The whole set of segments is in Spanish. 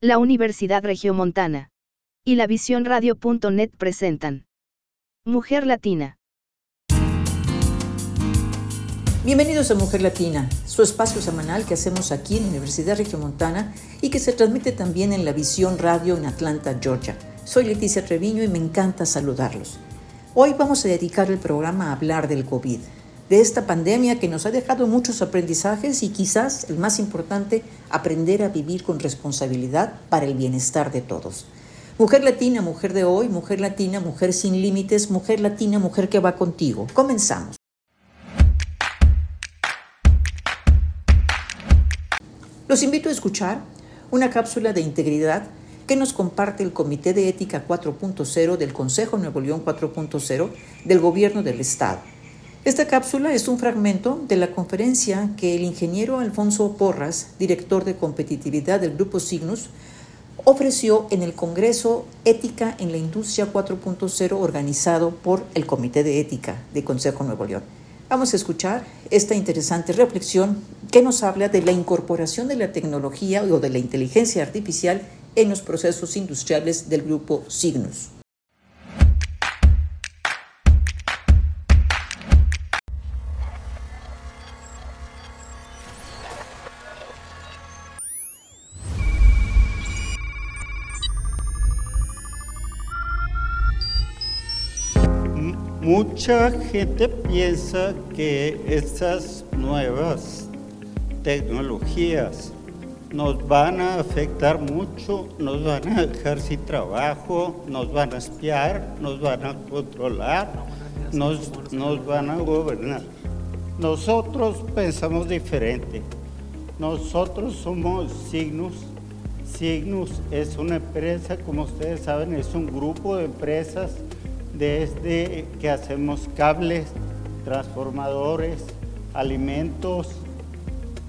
la Universidad Regiomontana y la Visión Radio.net presentan Mujer Latina. Bienvenidos a Mujer Latina, su espacio semanal que hacemos aquí en la Universidad Regiomontana y que se transmite también en la Visión Radio en Atlanta, Georgia. Soy Leticia Treviño y me encanta saludarlos. Hoy vamos a dedicar el programa a hablar del COVID, de esta pandemia que nos ha dejado muchos aprendizajes y quizás el más importante, aprender a vivir con responsabilidad para el bienestar de todos. Mujer latina, mujer de hoy, mujer latina, mujer sin límites, mujer latina, mujer que va contigo. Comenzamos. Los invito a escuchar una cápsula de integridad que nos comparte el Comité de Ética 4.0 del Consejo Nuevo León 4.0 del Gobierno del Estado esta cápsula es un fragmento de la conferencia que el ingeniero Alfonso Porras, director de competitividad del Grupo Signus, ofreció en el Congreso Ética en la Industria 4.0 organizado por el Comité de Ética de Consejo Nuevo León. Vamos a escuchar esta interesante reflexión que nos habla de la incorporación de la tecnología o de la inteligencia artificial en los procesos industriales del Grupo Signus. Mucha gente piensa que estas nuevas tecnologías nos van a afectar mucho, nos van a dejar sin trabajo, nos van a espiar, nos van a controlar, nos, nos van a gobernar. Nosotros pensamos diferente. Nosotros somos Signus. Signus es una empresa, como ustedes saben, es un grupo de empresas desde que hacemos cables, transformadores, alimentos,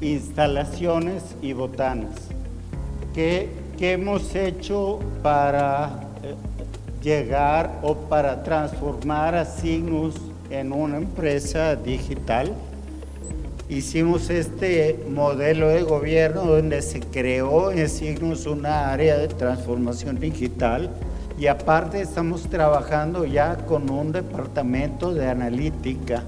instalaciones y botanas. ¿Qué, hemos hecho para eh, llegar o para transformar a Signus en una empresa digital? Hicimos este modelo de gobierno donde se creó en Signus una área de transformación digital y aparte estamos trabajando ya con un departamento de analítica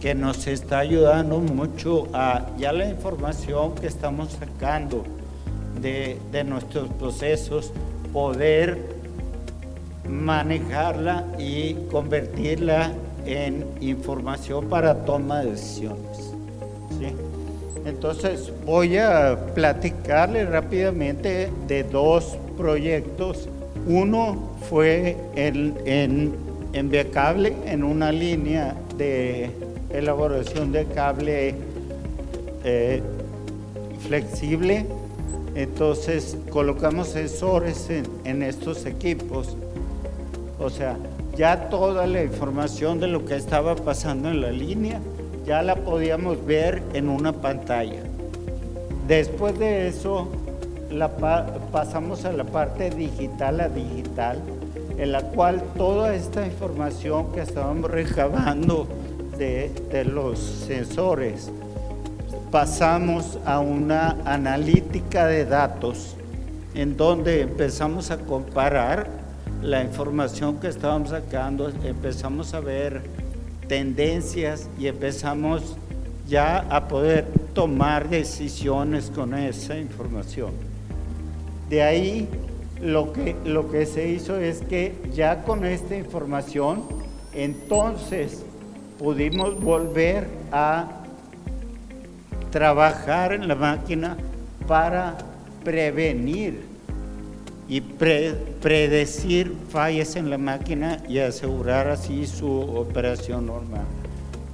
que nos está ayudando mucho a ya la información que estamos sacando de, de nuestros procesos, poder manejarla y convertirla en información para toma de decisiones. Entonces voy a platicarle rápidamente de dos proyectos uno fue en, en, en vía cable, en una línea de elaboración de cable eh, flexible. Entonces colocamos sensores en, en estos equipos. O sea, ya toda la información de lo que estaba pasando en la línea ya la podíamos ver en una pantalla. Después de eso pasamos a la parte digital a digital, en la cual toda esta información que estábamos recabando de, de los sensores, pasamos a una analítica de datos en donde empezamos a comparar la información que estábamos sacando, empezamos a ver tendencias y empezamos ya a poder tomar decisiones con esa información. De ahí lo que, lo que se hizo es que ya con esta información, entonces pudimos volver a trabajar en la máquina para prevenir y predecir fallas en la máquina y asegurar así su operación normal.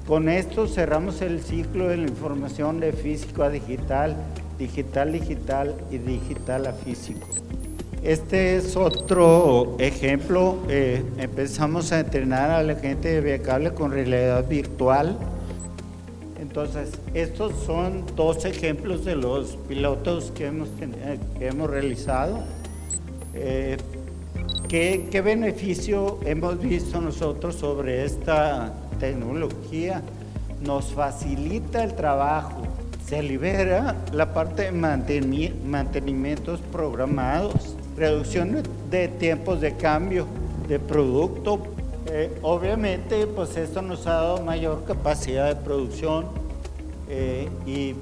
Con esto cerramos el ciclo de la información de físico a digital digital, digital y digital a físico. Este es otro ejemplo. Eh, empezamos a entrenar a la gente de Viacable con realidad virtual. Entonces, estos son dos ejemplos de los pilotos que hemos, que hemos realizado. Eh, ¿qué, ¿Qué beneficio hemos visto nosotros sobre esta tecnología? Nos facilita el trabajo, se libera la parte de mantenimientos programados, reducción de tiempos de cambio de producto. Eh, obviamente, pues esto nos ha dado mayor capacidad de producción eh, y,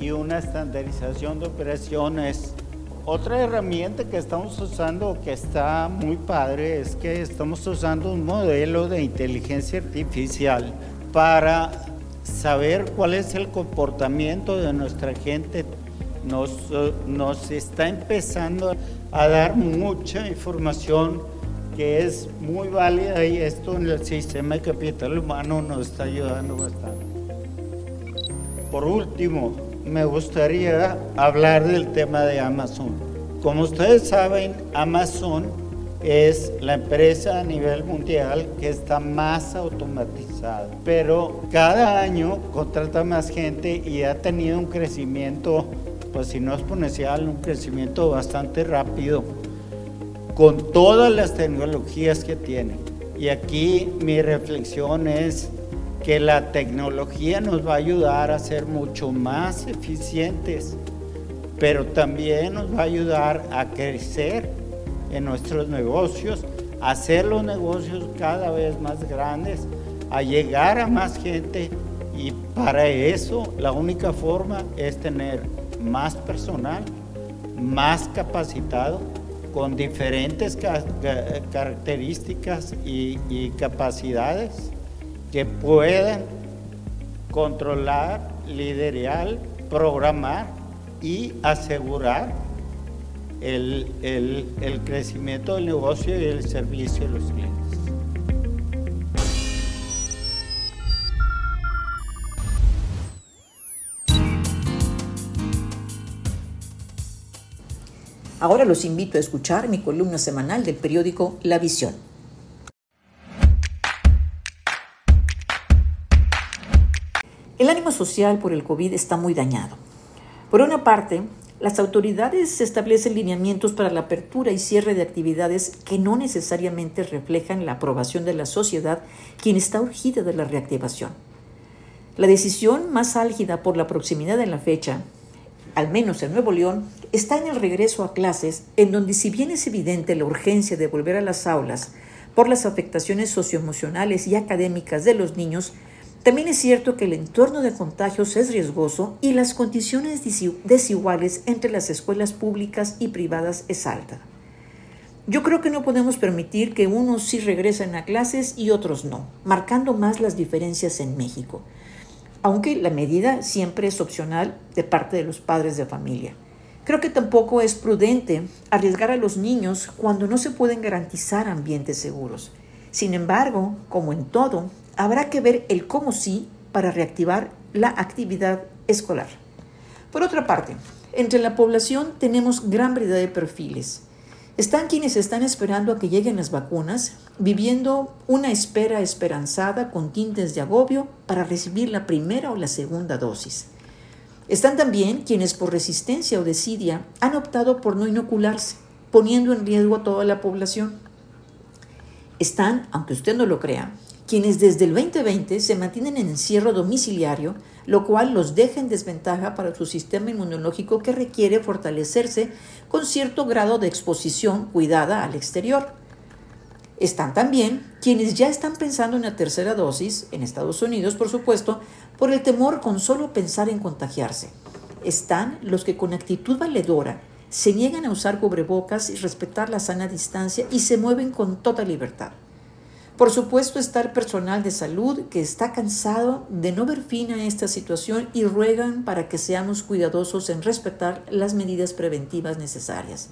y una estandarización de operaciones. Otra herramienta que estamos usando que está muy padre es que estamos usando un modelo de inteligencia artificial para saber cuál es el comportamiento de nuestra gente. Nos, nos está empezando a dar mucha información que es muy válida y esto en el sistema de capital humano nos está ayudando bastante. Por último, me gustaría hablar del tema de Amazon. Como ustedes saben, Amazon es la empresa a nivel mundial que está más automatizada, pero cada año contrata más gente y ha tenido un crecimiento, pues si no exponencial, un crecimiento bastante rápido con todas las tecnologías que tiene. Y aquí mi reflexión es que la tecnología nos va a ayudar a ser mucho más eficientes, pero también nos va a ayudar a crecer en nuestros negocios, hacer los negocios cada vez más grandes, a llegar a más gente. Y para eso la única forma es tener más personal, más capacitado, con diferentes características y, y capacidades que puedan controlar, liderar, programar y asegurar el, el, crecimiento del negocio y el servicio a los clientes. Ahora los invito a escuchar mi columna semanal del periódico La Visión. El ánimo social por el COVID está muy dañado. Por una parte, las autoridades establecen lineamientos para la apertura y cierre de actividades que no necesariamente reflejan la aprobación de la sociedad, quien está urgida de la reactivación. La decisión más álgida por la proximidad de la fecha, al menos en Nuevo León, está en el regreso a clases, en donde si bien es evidente la urgencia de volver a las aulas por las afectaciones socioemocionales y académicas de los niños, también es cierto que el entorno de contagios es riesgoso y las condiciones desiguales entre las escuelas públicas y privadas es alta. Yo creo que no podemos permitir que unos sí regresen a clases y otros no, marcando más las diferencias en México, aunque la medida siempre es opcional de parte de los padres de familia. Creo que tampoco es prudente arriesgar a los niños cuando no se pueden garantizar ambientes seguros. Sin embargo, como en todo, habrá que ver el cómo sí para reactivar la actividad escolar. Por otra parte, entre la población tenemos gran variedad de perfiles. Están quienes están esperando a que lleguen las vacunas, viviendo una espera esperanzada con tintes de agobio para recibir la primera o la segunda dosis. Están también quienes por resistencia o desidia han optado por no inocularse, poniendo en riesgo a toda la población. Están, aunque usted no lo crea, quienes desde el 2020 se mantienen en encierro domiciliario, lo cual los deja en desventaja para su sistema inmunológico que requiere fortalecerse con cierto grado de exposición cuidada al exterior. Están también quienes ya están pensando en la tercera dosis, en Estados Unidos por supuesto, por el temor con solo pensar en contagiarse. Están los que con actitud valedora se niegan a usar cubrebocas y respetar la sana distancia y se mueven con toda libertad. Por supuesto está el personal de salud que está cansado de no ver fin a esta situación y ruegan para que seamos cuidadosos en respetar las medidas preventivas necesarias.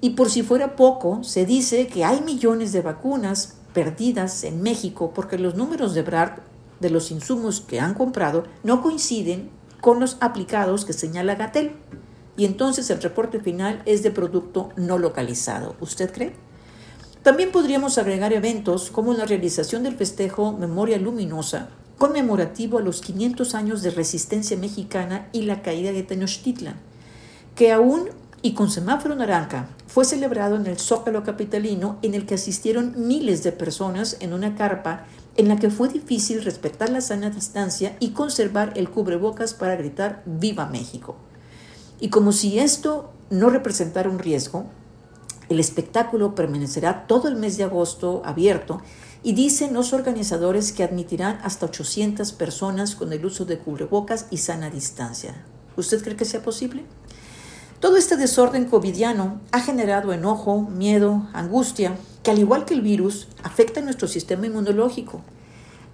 Y por si fuera poco, se dice que hay millones de vacunas perdidas en México porque los números de BRAD de los insumos que han comprado no coinciden con los aplicados que señala Gatel. Y entonces el reporte final es de producto no localizado. ¿Usted cree? También podríamos agregar eventos como la realización del festejo Memoria Luminosa, conmemorativo a los 500 años de resistencia mexicana y la caída de Tenochtitlan, que aún y con semáforo naranja fue celebrado en el Zócalo capitalino en el que asistieron miles de personas en una carpa en la que fue difícil respetar la sana distancia y conservar el cubrebocas para gritar Viva México. Y como si esto no representara un riesgo, el espectáculo permanecerá todo el mes de agosto abierto y dicen los organizadores que admitirán hasta 800 personas con el uso de cubrebocas y sana distancia. ¿Usted cree que sea posible? Todo este desorden covidiano ha generado enojo, miedo, angustia, que al igual que el virus, afecta a nuestro sistema inmunológico.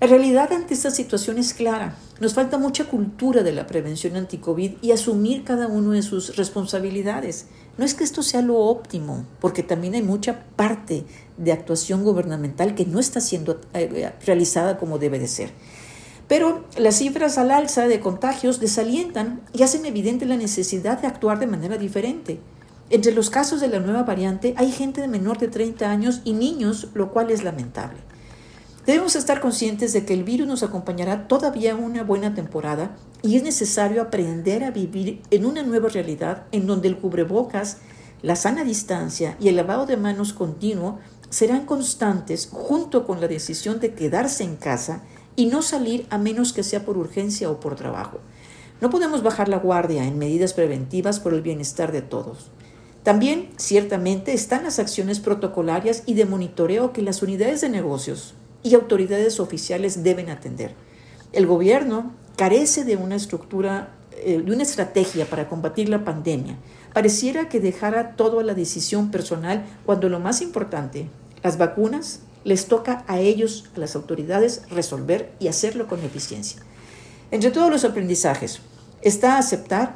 La realidad ante esta situación es clara. Nos falta mucha cultura de la prevención anti-COVID y asumir cada uno de sus responsabilidades. No es que esto sea lo óptimo, porque también hay mucha parte de actuación gubernamental que no está siendo eh, realizada como debe de ser. Pero las cifras al alza de contagios desalientan y hacen evidente la necesidad de actuar de manera diferente. Entre los casos de la nueva variante hay gente de menor de 30 años y niños, lo cual es lamentable. Debemos estar conscientes de que el virus nos acompañará todavía una buena temporada y es necesario aprender a vivir en una nueva realidad en donde el cubrebocas, la sana distancia y el lavado de manos continuo serán constantes junto con la decisión de quedarse en casa y no salir a menos que sea por urgencia o por trabajo. No podemos bajar la guardia en medidas preventivas por el bienestar de todos. También, ciertamente, están las acciones protocolarias y de monitoreo que las unidades de negocios y autoridades oficiales deben atender. El gobierno carece de una estructura, eh, de una estrategia para combatir la pandemia. Pareciera que dejara todo a la decisión personal cuando lo más importante, las vacunas, les toca a ellos, a las autoridades, resolver y hacerlo con eficiencia. Entre todos los aprendizajes está aceptar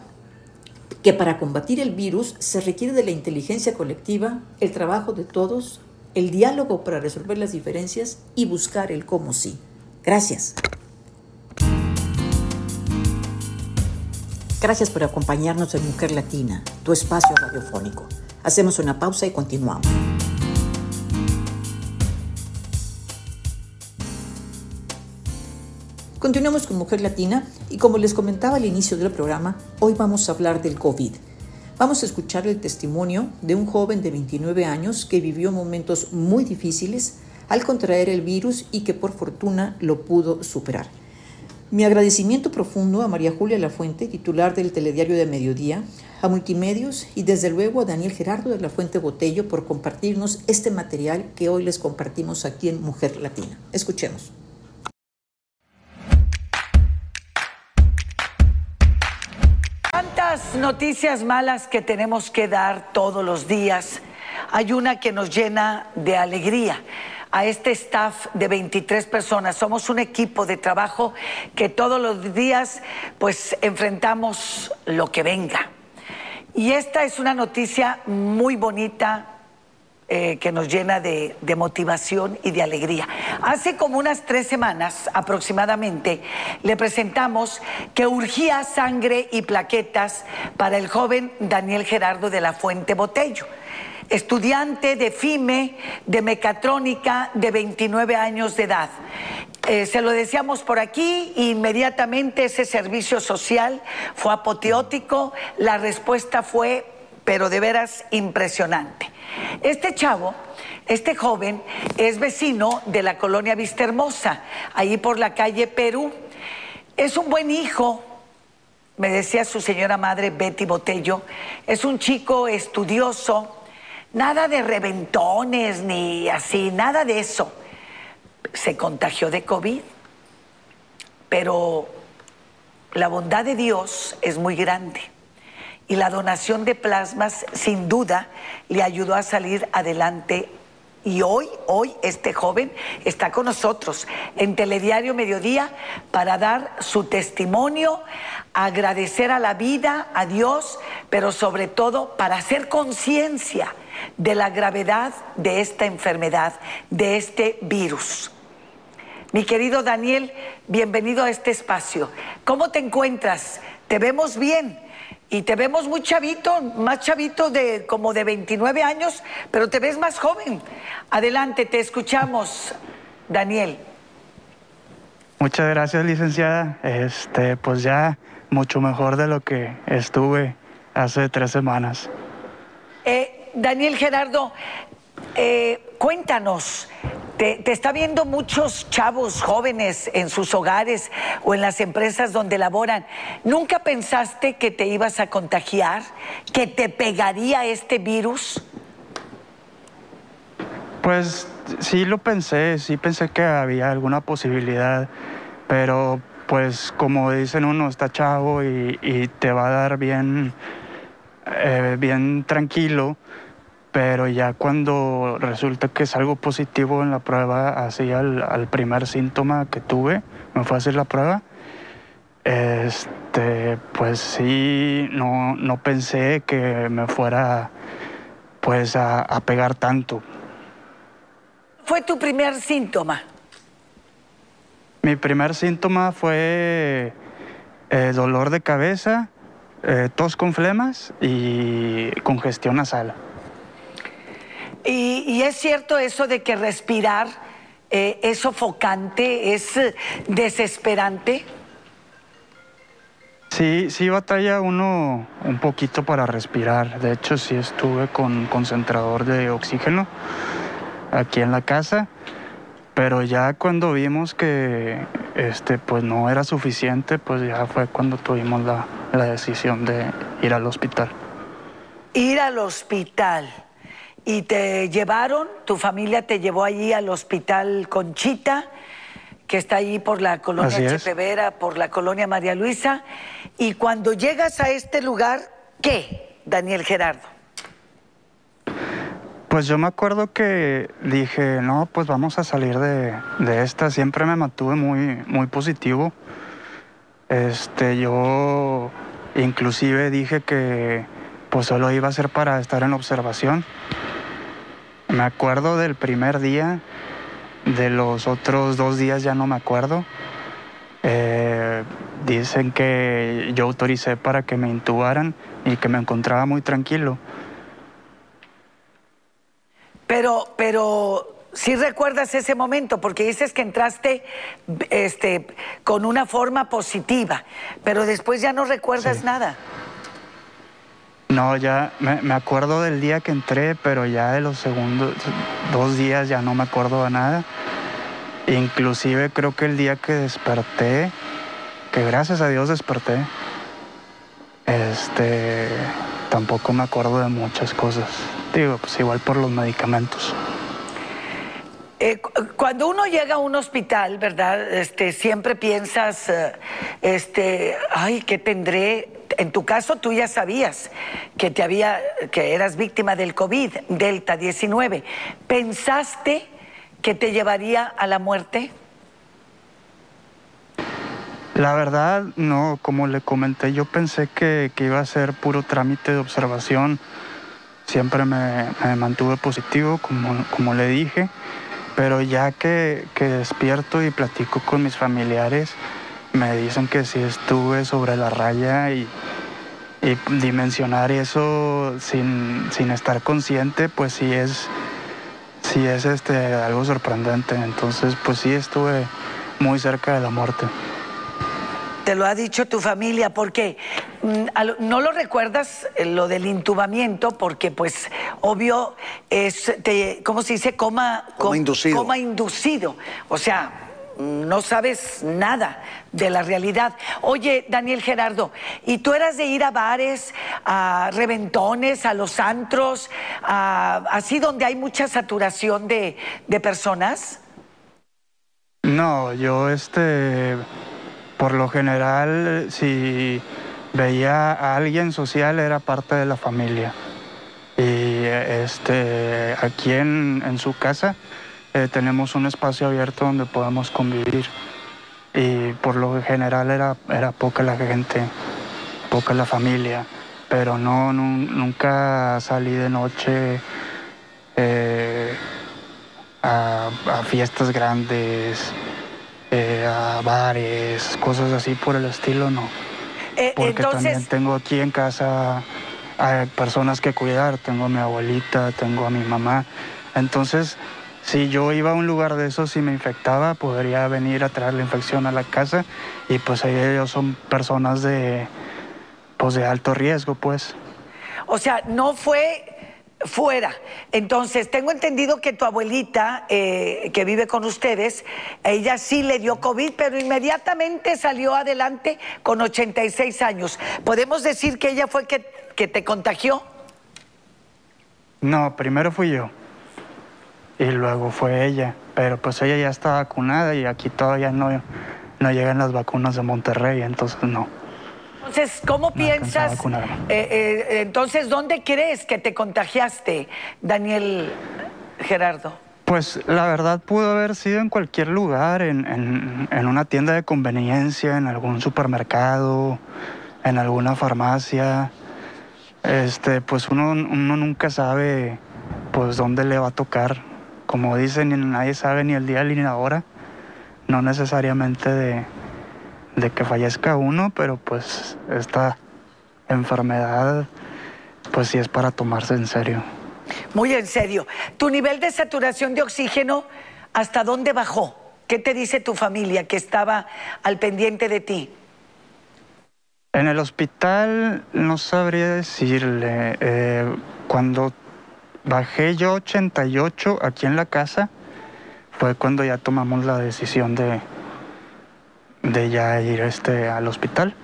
que para combatir el virus se requiere de la inteligencia colectiva, el trabajo de todos, el diálogo para resolver las diferencias y buscar el cómo sí. Gracias. Gracias por acompañarnos en Mujer Latina, tu espacio radiofónico. Hacemos una pausa y continuamos. Continuamos con Mujer Latina y como les comentaba al inicio del programa, hoy vamos a hablar del COVID. Vamos a escuchar el testimonio de un joven de 29 años que vivió momentos muy difíciles al contraer el virus y que por fortuna lo pudo superar. Mi agradecimiento profundo a María Julia Lafuente, titular del Telediario de Mediodía, a Multimedios y desde luego a Daniel Gerardo de la Fuente Botello por compartirnos este material que hoy les compartimos aquí en Mujer Latina. Escuchemos. Noticias malas que tenemos que dar todos los días, hay una que nos llena de alegría. A este staff de 23 personas, somos un equipo de trabajo que todos los días pues enfrentamos lo que venga. Y esta es una noticia muy bonita, eh, que nos llena de, motivación y de alegría. Hace como unas tres semanas aproximadamente le presentamos que urgía sangre y plaquetas para el joven Daniel Gerardo de la Fuente Botello estudiante de FIME, de mecatrónica, de 29 años de edad. Eh, se lo decíamos por aquí, inmediatamente ese servicio social fue apoteótico, la respuesta fue, pero de veras impresionante. Este chavo, este joven, es vecino de la colonia Vista Hermosa, ahí por la calle Perú. Es un buen hijo, me decía su señora madre Betty Botello, es un chico estudioso, nada de reventones ni así, nada de eso. Se contagió de COVID, pero la bondad de Dios es muy grande y la donación de plasmas sin duda le ayudó a salir adelante. Y hoy, hoy este joven está con nosotros en Telediario Mediodía para dar su testimonio, agradecer a la vida, a Dios, pero sobre todo para hacer conciencia de la gravedad de esta enfermedad, de este virus. Mi querido Daniel, bienvenido a este espacio. ¿Cómo te encuentras? ¿Te vemos bien? Y te vemos muy chavito, más chavito de como de 29 años, pero te ves más joven. Adelante, te escuchamos, Daniel. Muchas gracias, licenciada. Este, pues ya mucho mejor de lo que estuve hace tres semanas. Eh, Daniel Gerardo, eh, cuéntanos, te, está viendo muchos chavos jóvenes en sus hogares o en las empresas donde laboran. ¿Nunca pensaste que te ibas a contagiar? ¿Que te pegaría este virus? Pues sí lo pensé, sí pensé que había alguna posibilidad, pero pues como dicen uno, está chavo y, te va a dar bien, eh, bien tranquilo pero ya cuando resulta que es algo positivo en la prueba, así al, primer síntoma que tuve, me fue a hacer la prueba, este, pues sí, no, no pensé que me fuera pues a, pegar tanto. ¿Fue tu primer síntoma? Mi primer síntoma fue eh, dolor de cabeza, eh, tos con flemas y congestión nasal. Y, es cierto eso de que respirar eh, es sofocante, es eh, desesperante. Sí, sí batalla uno un poquito para respirar. De hecho, sí estuve con concentrador de oxígeno aquí en la casa, pero ya cuando vimos que este, pues no era suficiente, pues ya fue cuando tuvimos la, la decisión de ir al hospital. Ir al hospital y te llevaron, tu familia te llevó allí al hospital Conchita, que está allí por la colonia Chepevera, por la colonia María Luisa. Y cuando llegas a este lugar, ¿qué, Daniel Gerardo? Pues yo me acuerdo que dije, no, pues vamos a salir de, de esta. Siempre me mantuve muy, muy positivo. Este, yo inclusive dije que pues solo iba a ser para estar en observación. Me acuerdo del primer día, de los otros dos días ya no me acuerdo. Eh, dicen que yo autoricé para que me intubaran y que me encontraba muy tranquilo. Pero, pero sí recuerdas ese momento, porque dices que entraste este, con una forma positiva, pero después ya no recuerdas nada. No, ya me, acuerdo del día que entré, pero ya de los segundos dos días ya no me acuerdo de nada. Inclusive creo que el día que desperté, que gracias a Dios desperté, este, tampoco me acuerdo de muchas cosas. Digo, pues igual por los medicamentos. Eh, cuando uno llega a un hospital, ¿verdad? Este, siempre piensas, eh, este, ay, ¿qué tendré? En tu caso tú ya sabías que te había que eras víctima del COVID, Delta 19. ¿Pensaste que te llevaría a la muerte? La verdad, no, como le comenté, yo pensé que, iba a ser puro trámite de observación. Siempre me, mantuve positivo, como, como, le dije, pero ya que, que despierto y platico con mis familiares, me dicen que si estuve sobre la raya y, dimensionar eso sin, estar consciente, pues sí es, sí es este, algo sorprendente. Entonces, pues sí estuve muy cerca de la muerte. Te lo ha dicho tu familia, porque mm, no lo recuerdas eh, lo del intubamiento, porque pues obvio es, ¿cómo se dice? Coma, coma inducido. Coma inducido. O sea, no sabes nada de la realidad. Oye, Daniel Gerardo, ¿y tú eras de ir a bares, a reventones, a los antros, así donde hay mucha saturación de, de personas? No, yo este, por lo general, si veía a alguien social era parte de la familia. Y este, aquí en, en su casa eh, tenemos un espacio abierto donde podamos convivir. Y por lo general era, era poca la gente, poca la familia, pero no, nunca salí de noche eh, a, fiestas grandes, eh, a bares, cosas así por el estilo, no. Porque también tengo aquí en casa a personas que cuidar, tengo a mi abuelita, tengo a mi mamá. Entonces, si yo iba a un lugar de esos y me infectaba, podría venir a traer la infección a la casa y pues ellos son personas de, pues de alto riesgo, pues. O sea, no fue fuera. Entonces, tengo entendido que tu abuelita, eh, que vive con ustedes, ella sí le dio COVID, pero inmediatamente salió adelante con 86 años. ¿Podemos decir que ella fue que, que te contagió? No, primero fui yo. Y luego fue ella. Pero pues ella ya está vacunada y aquí todavía no, no llegan las vacunas de Monterrey, entonces no. Entonces, ¿cómo piensas? Eh, eh, entonces, ¿dónde crees que te contagiaste, Daniel Gerardo? Pues la verdad pudo haber sido en cualquier lugar, en, una tienda de conveniencia, en algún supermercado, en alguna farmacia. Este, pues uno, uno nunca sabe pues dónde le va a tocar. Como dicen, nadie sabe ni el día ni la hora. No necesariamente de, de que fallezca uno, pero pues esta enfermedad pues sí es para tomarse en serio. Muy en serio. ¿Tu nivel de saturación de oxígeno hasta dónde bajó? ¿Qué te dice tu familia que estaba al pendiente de ti? En el hospital no sabría decirle. Eh, cuando bajé yo 88 aquí en la casa, fue cuando ya tomamos la decisión de, de ya ir este, al hospital.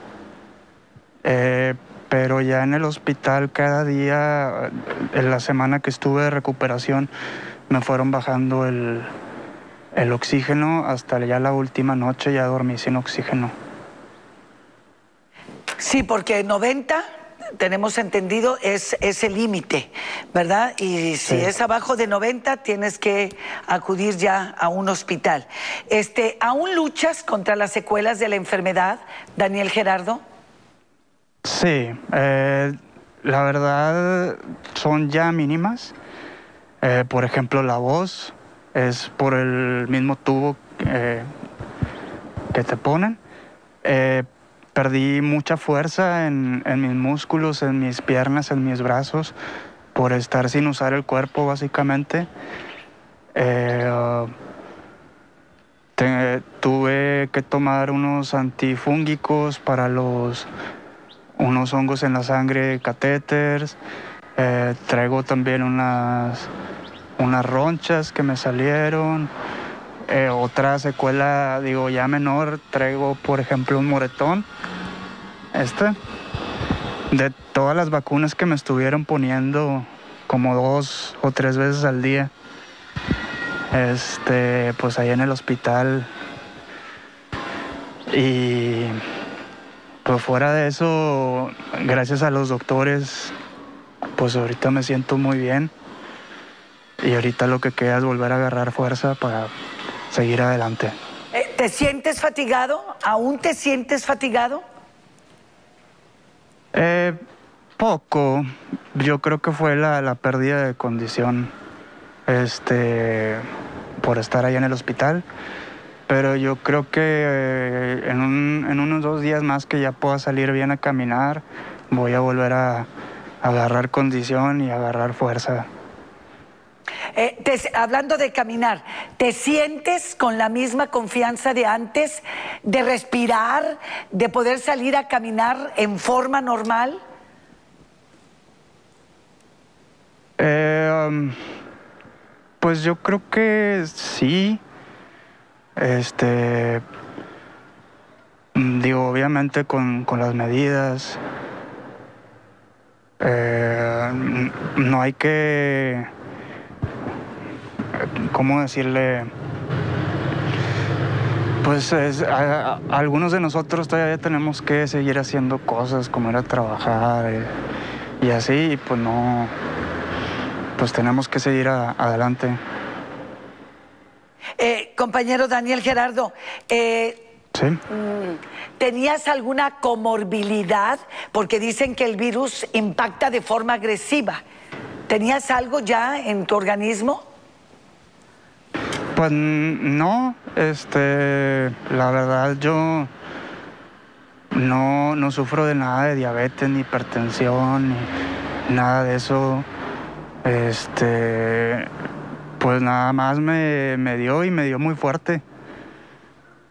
Eh, pero ya en el hospital cada día, en la semana que estuve de recuperación, me fueron bajando el, el oxígeno hasta ya la última noche ya dormí sin oxígeno. Sí, porque 90 tenemos entendido, es, ese límite, ¿verdad? Y si es abajo de 90, tienes que acudir ya a un hospital. Este, ¿Aún luchas contra las secuelas de la enfermedad, Daniel Gerardo? Sí, eh, la verdad son ya mínimas. Eh, por ejemplo, la voz es por el mismo tubo eh, que te ponen perdí mucha fuerza en, mis músculos, en mis piernas, en mis brazos, por estar sin usar el cuerpo básicamente. Eh, tuve que tomar unos antifúngicos para los unos hongos en la sangre, catéteres. Eh, traigo también unas, unas ronchas que me salieron. Eh, otra secuela, digo, ya menor, traigo, por ejemplo, un moretón. Este. De todas las vacunas que me estuvieron poniendo como dos o tres veces al día. Este, pues ahí en el hospital. Y pues fuera de eso, gracias a los doctores, pues ahorita me siento muy bien. Y ahorita lo que queda es volver a agarrar fuerza para seguir adelante. Eh, ¿Te sientes fatigado? ¿Aún te sientes fatigado? Eh, poco. Yo creo que fue la, pérdida de condición este, por estar ahí en el hospital. Pero yo creo que eh, en, en, unos dos días más que ya pueda salir bien a caminar, voy a volver a agarrar condición y agarrar fuerza. Eh, hablando de caminar, ¿te sientes con la misma confianza de antes, de respirar, de poder salir a caminar en forma normal? Um, pues yo creo que sí. Este. Digo, obviamente con, las medidas. Eh, no hay que ¿cómo decirle? Pues algunos de nosotros todavía tenemos que seguir haciendo cosas como ir a trabajar eh, y así, pues no, pues tenemos que seguir adelante. Eh, compañero Daniel Gerardo, eh, ¿Sí? Mm, ¿tenías alguna comorbilidad? Porque dicen que el virus impacta de forma agresiva. ¿Tenías algo ya en tu organismo? Pues no, este, la verdad yo no, sufro de nada de diabetes, ni hipertensión, ni nada de eso. Este, pues nada más me, dio y me dio muy fuerte.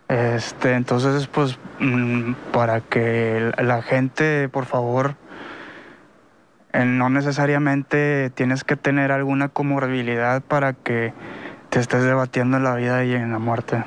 Este, entonces, pues, mm, para que la gente, por favor, no necesariamente tienes que tener alguna comorbilidad para que te estés debatiendo en la vida y en la muerte.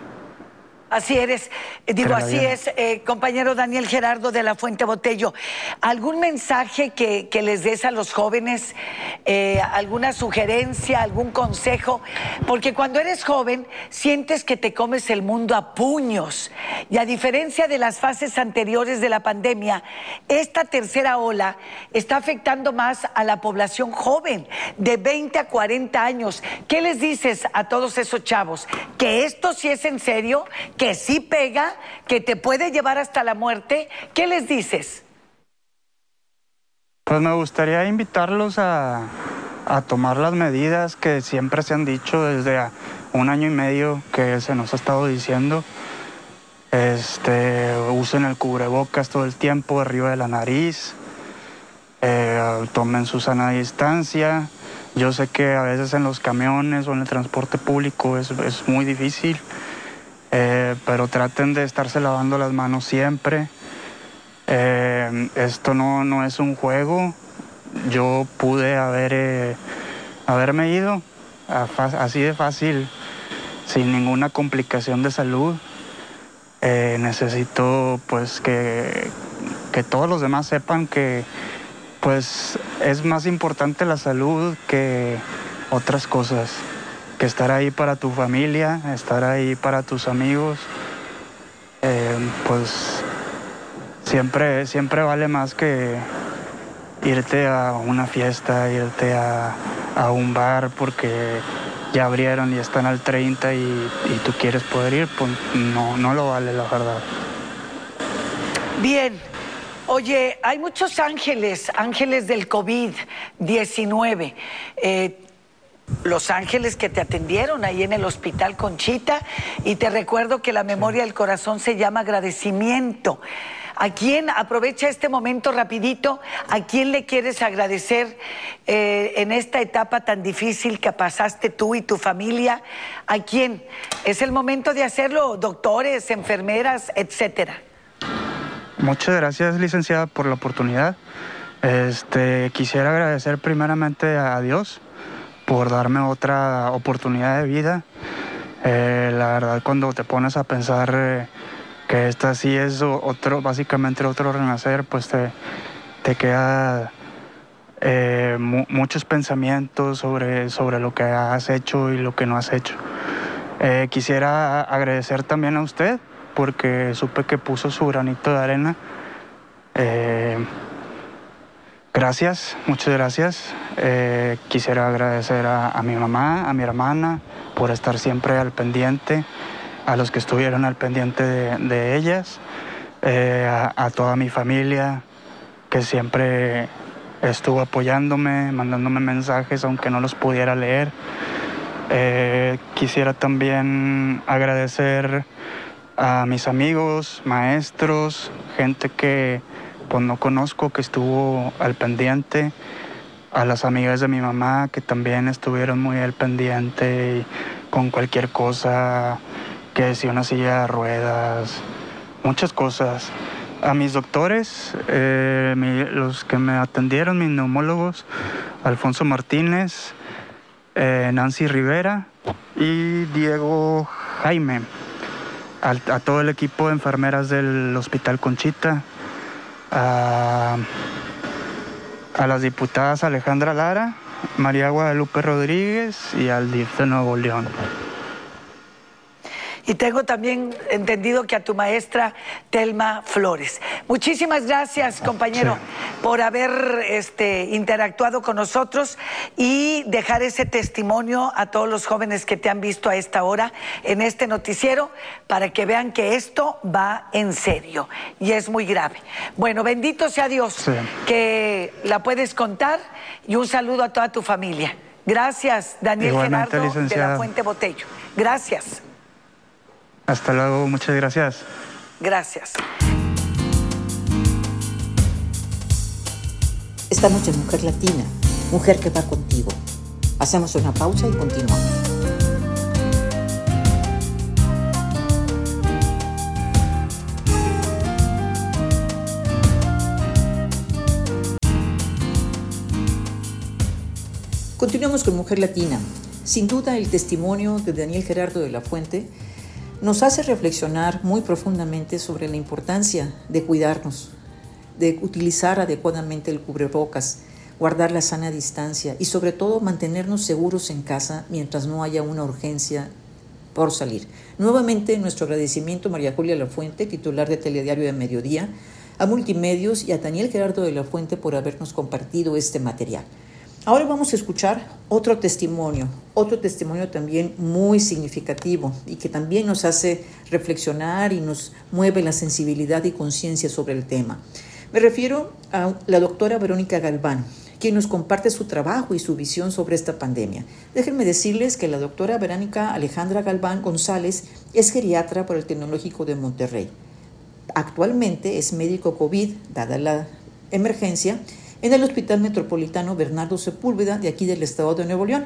Así eres, eh, digo, así es, eh, compañero Daniel Gerardo de la Fuente Botello. ¿Algún mensaje que, les des a los jóvenes? Eh, ¿Alguna sugerencia, algún consejo? Porque cuando eres joven sientes que te comes el mundo a puños. Y a diferencia de las fases anteriores de la pandemia, esta tercera ola está afectando más a la población joven, de 20 a 40 años. ¿Qué les dices a todos esos chavos? ¿Que esto sí es en serio? que sí pega, que te puede llevar hasta la muerte, ¿qué les dices? Pues me gustaría invitarlos a, tomar las medidas que siempre se han dicho desde un año y medio que se nos ha estado diciendo. Este, usen el cubrebocas todo el tiempo arriba de la nariz, eh, tomen su sana distancia. Yo sé que a veces en los camiones o en el transporte público es muy difícil, eh, pero traten de estarse lavando las manos siempre. Eh, esto no, no, es un juego. Yo pude haber, eh, haberme ido así de fácil, sin ninguna complicación de salud. necesito pues que, que todos los demás sepan que pues es más importante la salud que otras cosas que estar ahí para tu familia, estar ahí para tus amigos, eh, pues siempre, siempre vale más que irte a una fiesta, irte a, un bar porque ya abrieron y están al 30 y, tú quieres poder ir, pues no, no lo vale la verdad. Bien, Oye, hay muchos ángeles, ángeles del COVID-19 los ángeles que te atendieron ahí en el hospital Conchita y te recuerdo que la memoria del corazón se llama agradecimiento. ¿A quién, aprovecha este momento rapidito, a quién le quieres agradecer eh, en esta etapa tan difícil que pasaste tú y tu familia? ¿A quién? Es el momento de hacerlo, doctores, enfermeras, etcétera. Muchas gracias, licenciada, por la oportunidad. Este, quisiera agradecer primeramente a Dios por darme otra oportunidad de vida. Eh, la verdad, cuando te pones a pensar eh, que esta sí es otro, básicamente otro renacer, pues te, te queda eh, muchos pensamientos sobre, sobre lo que has hecho y lo que no has hecho. quisiera agradecer también a usted porque supe que puso su granito de arena. Gracias, muchas gracias. Eh, quisiera agradecer a, mi mamá, a mi hermana, por estar siempre al pendiente, a los que estuvieron al pendiente de, ellas, eh, a, toda mi familia que siempre estuvo apoyándome, mandándome mensajes aunque no los pudiera leer. Eh, quisiera también agradecer a mis amigos, maestros, gente que no conozco, que estuvo al pendiente, a las amigas de mi mamá que también estuvieron muy al pendiente y con cualquier cosa, que si una silla de ruedas, muchas cosas. A mis doctores, eh, los que me atendieron, mis neumólogos, Alfonso Martínez, eh, Nancy Rivera y Diego Jaime, a todo el equipo de enfermeras del Hospital Conchita, a, las diputadas Alejandra Lara, María Guadalupe Rodríguez y al DIF de Nuevo León. Y tengo también entendido que a tu maestra Telma Flores. Muchísimas gracias, compañero, por haber este, interactuado con nosotros y dejar ese testimonio a todos los jóvenes que te han visto a esta hora en este noticiero para que vean que esto va en serio y es muy grave. Bueno, bendito sea Dios que la puedes contar y un saludo a toda tu familia. Gracias, Daniel Gerardo de la Fuente Botello. Gracias. Hasta luego, muchas gracias. Gracias. Esta noche Mujer Latina, mujer que va contigo. Hacemos una pausa y continuamos. Continuamos con Mujer Latina. Sin duda el testimonio de Daniel Gerardo de la Fuente nos hace reflexionar muy profundamente sobre la importancia de cuidarnos, de utilizar adecuadamente el cubrebocas, guardar la sana distancia y sobre todo mantenernos seguros en casa mientras no haya una urgencia por salir. Nuevamente nuestro agradecimiento a María Julia Lafuente, titular de Telediario de Mediodía, a Multimedios y a Daniel Gerardo de la Fuente por habernos compartido este material. Ahora vamos a escuchar otro testimonio, otro testimonio también muy significativo y que también nos hace reflexionar y nos mueve la sensibilidad y conciencia sobre el tema. Me refiero a la doctora Verónica Galván, quien nos comparte su trabajo y su visión sobre esta pandemia. Déjenme decirles que la doctora Verónica Alejandra Galván González es geriatra por el Tecnológico de Monterrey. Actualmente es médico COVID, dada la emergencia, en el Hospital Metropolitano Bernardo Sepúlveda de aquí del estado de Nuevo León.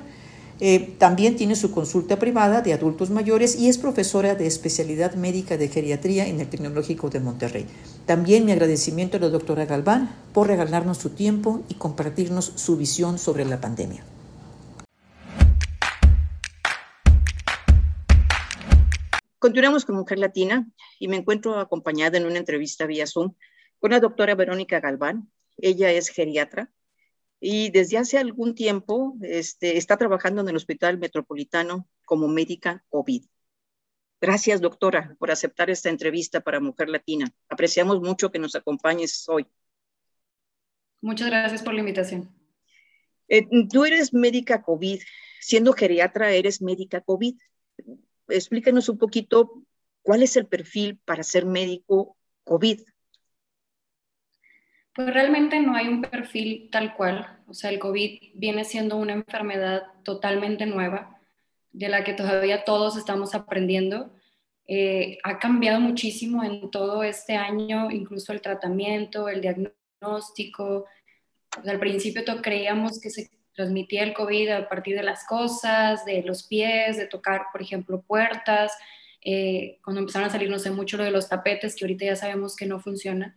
Eh, también tiene su consulta privada de adultos mayores y es profesora de especialidad médica de geriatría en el Tecnológico de Monterrey. También mi agradecimiento a la doctora Galván por regalarnos su tiempo y compartirnos su visión sobre la pandemia. Continuamos con Mujer Latina y me encuentro acompañada en una entrevista vía Zoom con la doctora Verónica Galván, ella es geriatra y desde hace algún tiempo este, está trabajando en el Hospital Metropolitano como médica COVID. Gracias, doctora, por aceptar esta entrevista para Mujer Latina. Apreciamos mucho que nos acompañes hoy. Muchas gracias por la invitación. Eh, tú eres médica COVID. Siendo geriatra, eres médica COVID. Explícanos un poquito cuál es el perfil para ser médico COVID. Pues realmente no hay un perfil tal cual. O sea, el COVID viene siendo una enfermedad totalmente nueva, de la que todavía todos estamos aprendiendo. Eh, ha cambiado muchísimo en todo este año, incluso el tratamiento, el diagnóstico. al principio creíamos que se transmitía el COVID a partir de las cosas, de los pies, de tocar, por ejemplo, puertas. Eh, cuando empezaron a salir, no sé, mucho lo de los tapetes, que ahorita ya sabemos que no funciona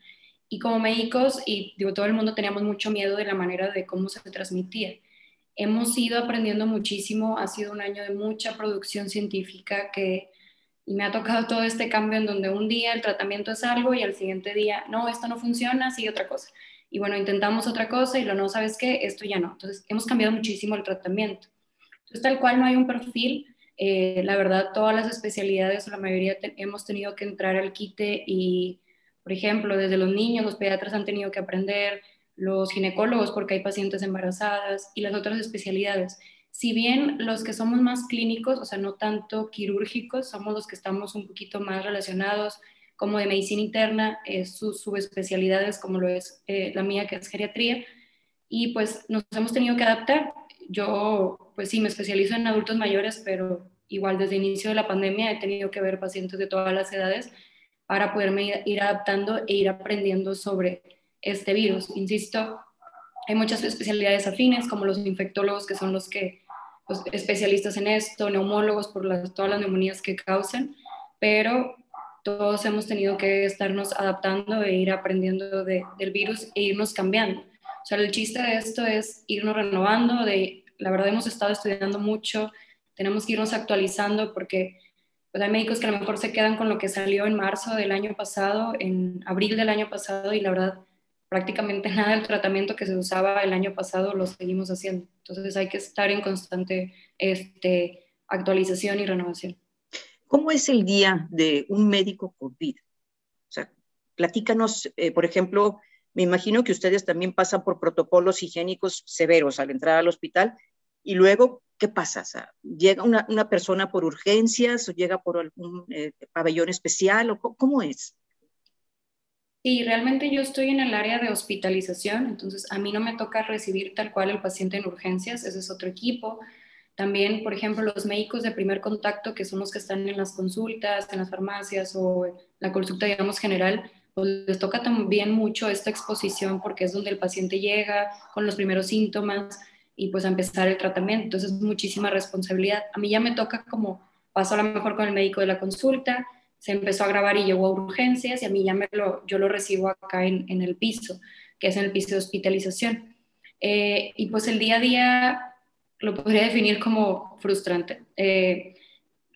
y como médicos, y digo, todo el mundo teníamos mucho miedo de la manera de cómo se transmitía. Hemos ido aprendiendo muchísimo, ha sido un año de mucha producción científica que y me ha tocado todo este cambio en donde un día el tratamiento es algo y al siguiente día, no, esto no funciona, sigue otra cosa. Y bueno, intentamos otra cosa y lo no, ¿sabes qué? Esto ya no. Entonces, hemos cambiado muchísimo el tratamiento. Entonces, tal cual no hay un perfil. Eh, la verdad, todas las especialidades, la mayoría, hemos tenido que entrar al quite y por ejemplo, desde los niños, los pediatras han tenido que aprender, los ginecólogos porque hay pacientes embarazadas y las otras especialidades. Si bien los que somos más clínicos, o sea, no tanto quirúrgicos, somos los que estamos un poquito más relacionados como de medicina interna, eh, sus subespecialidades como lo es eh, la mía que es geriatría, y pues nos hemos tenido que adaptar. Yo, pues sí, me especializo en adultos mayores, pero igual desde el inicio de la pandemia he tenido que ver pacientes de todas las edades para poderme ir adaptando e ir aprendiendo sobre este virus. Insisto, hay muchas especialidades afines, como los infectólogos, que son los que especialistas en esto, neumólogos por las, todas las neumonías que causan, pero todos hemos tenido que estarnos adaptando e ir aprendiendo de, del virus e irnos cambiando. O sea, el chiste de esto es irnos renovando, de, la verdad hemos estado estudiando mucho, tenemos que irnos actualizando porque pues hay médicos que a lo mejor se quedan con lo que salió en marzo del año pasado, en abril del año pasado, y la verdad, prácticamente nada del tratamiento que se usaba el año pasado lo seguimos haciendo. Entonces hay que estar en constante este, actualización y renovación. ¿Cómo es el día de un médico COVID? O sea, platícanos, eh, por ejemplo, me imagino que ustedes también pasan por protocolos higiénicos severos al entrar al hospital y luego ¿qué pasa? ¿Llega una, persona por urgencias o llega por algún eh, pabellón especial o cómo es? Sí, realmente yo estoy en el área de hospitalización, entonces a mí no me toca recibir tal cual el paciente en urgencias, ese es otro equipo. También, por ejemplo, los médicos de primer contacto, que son los que están en las consultas, en las farmacias o la consulta, digamos, general, pues les toca también mucho esta exposición porque es donde el paciente llega con los primeros síntomas y pues a empezar el tratamiento. Entonces es muchísima responsabilidad. A mí ya me toca como pasó a lo mejor con el médico de la consulta, se empezó a grabar y llegó a urgencias y a mí ya me lo, yo lo recibo acá en, en el piso, que es en el piso de hospitalización. Eh, y pues el día a día, lo podría definir como frustrante. Eh,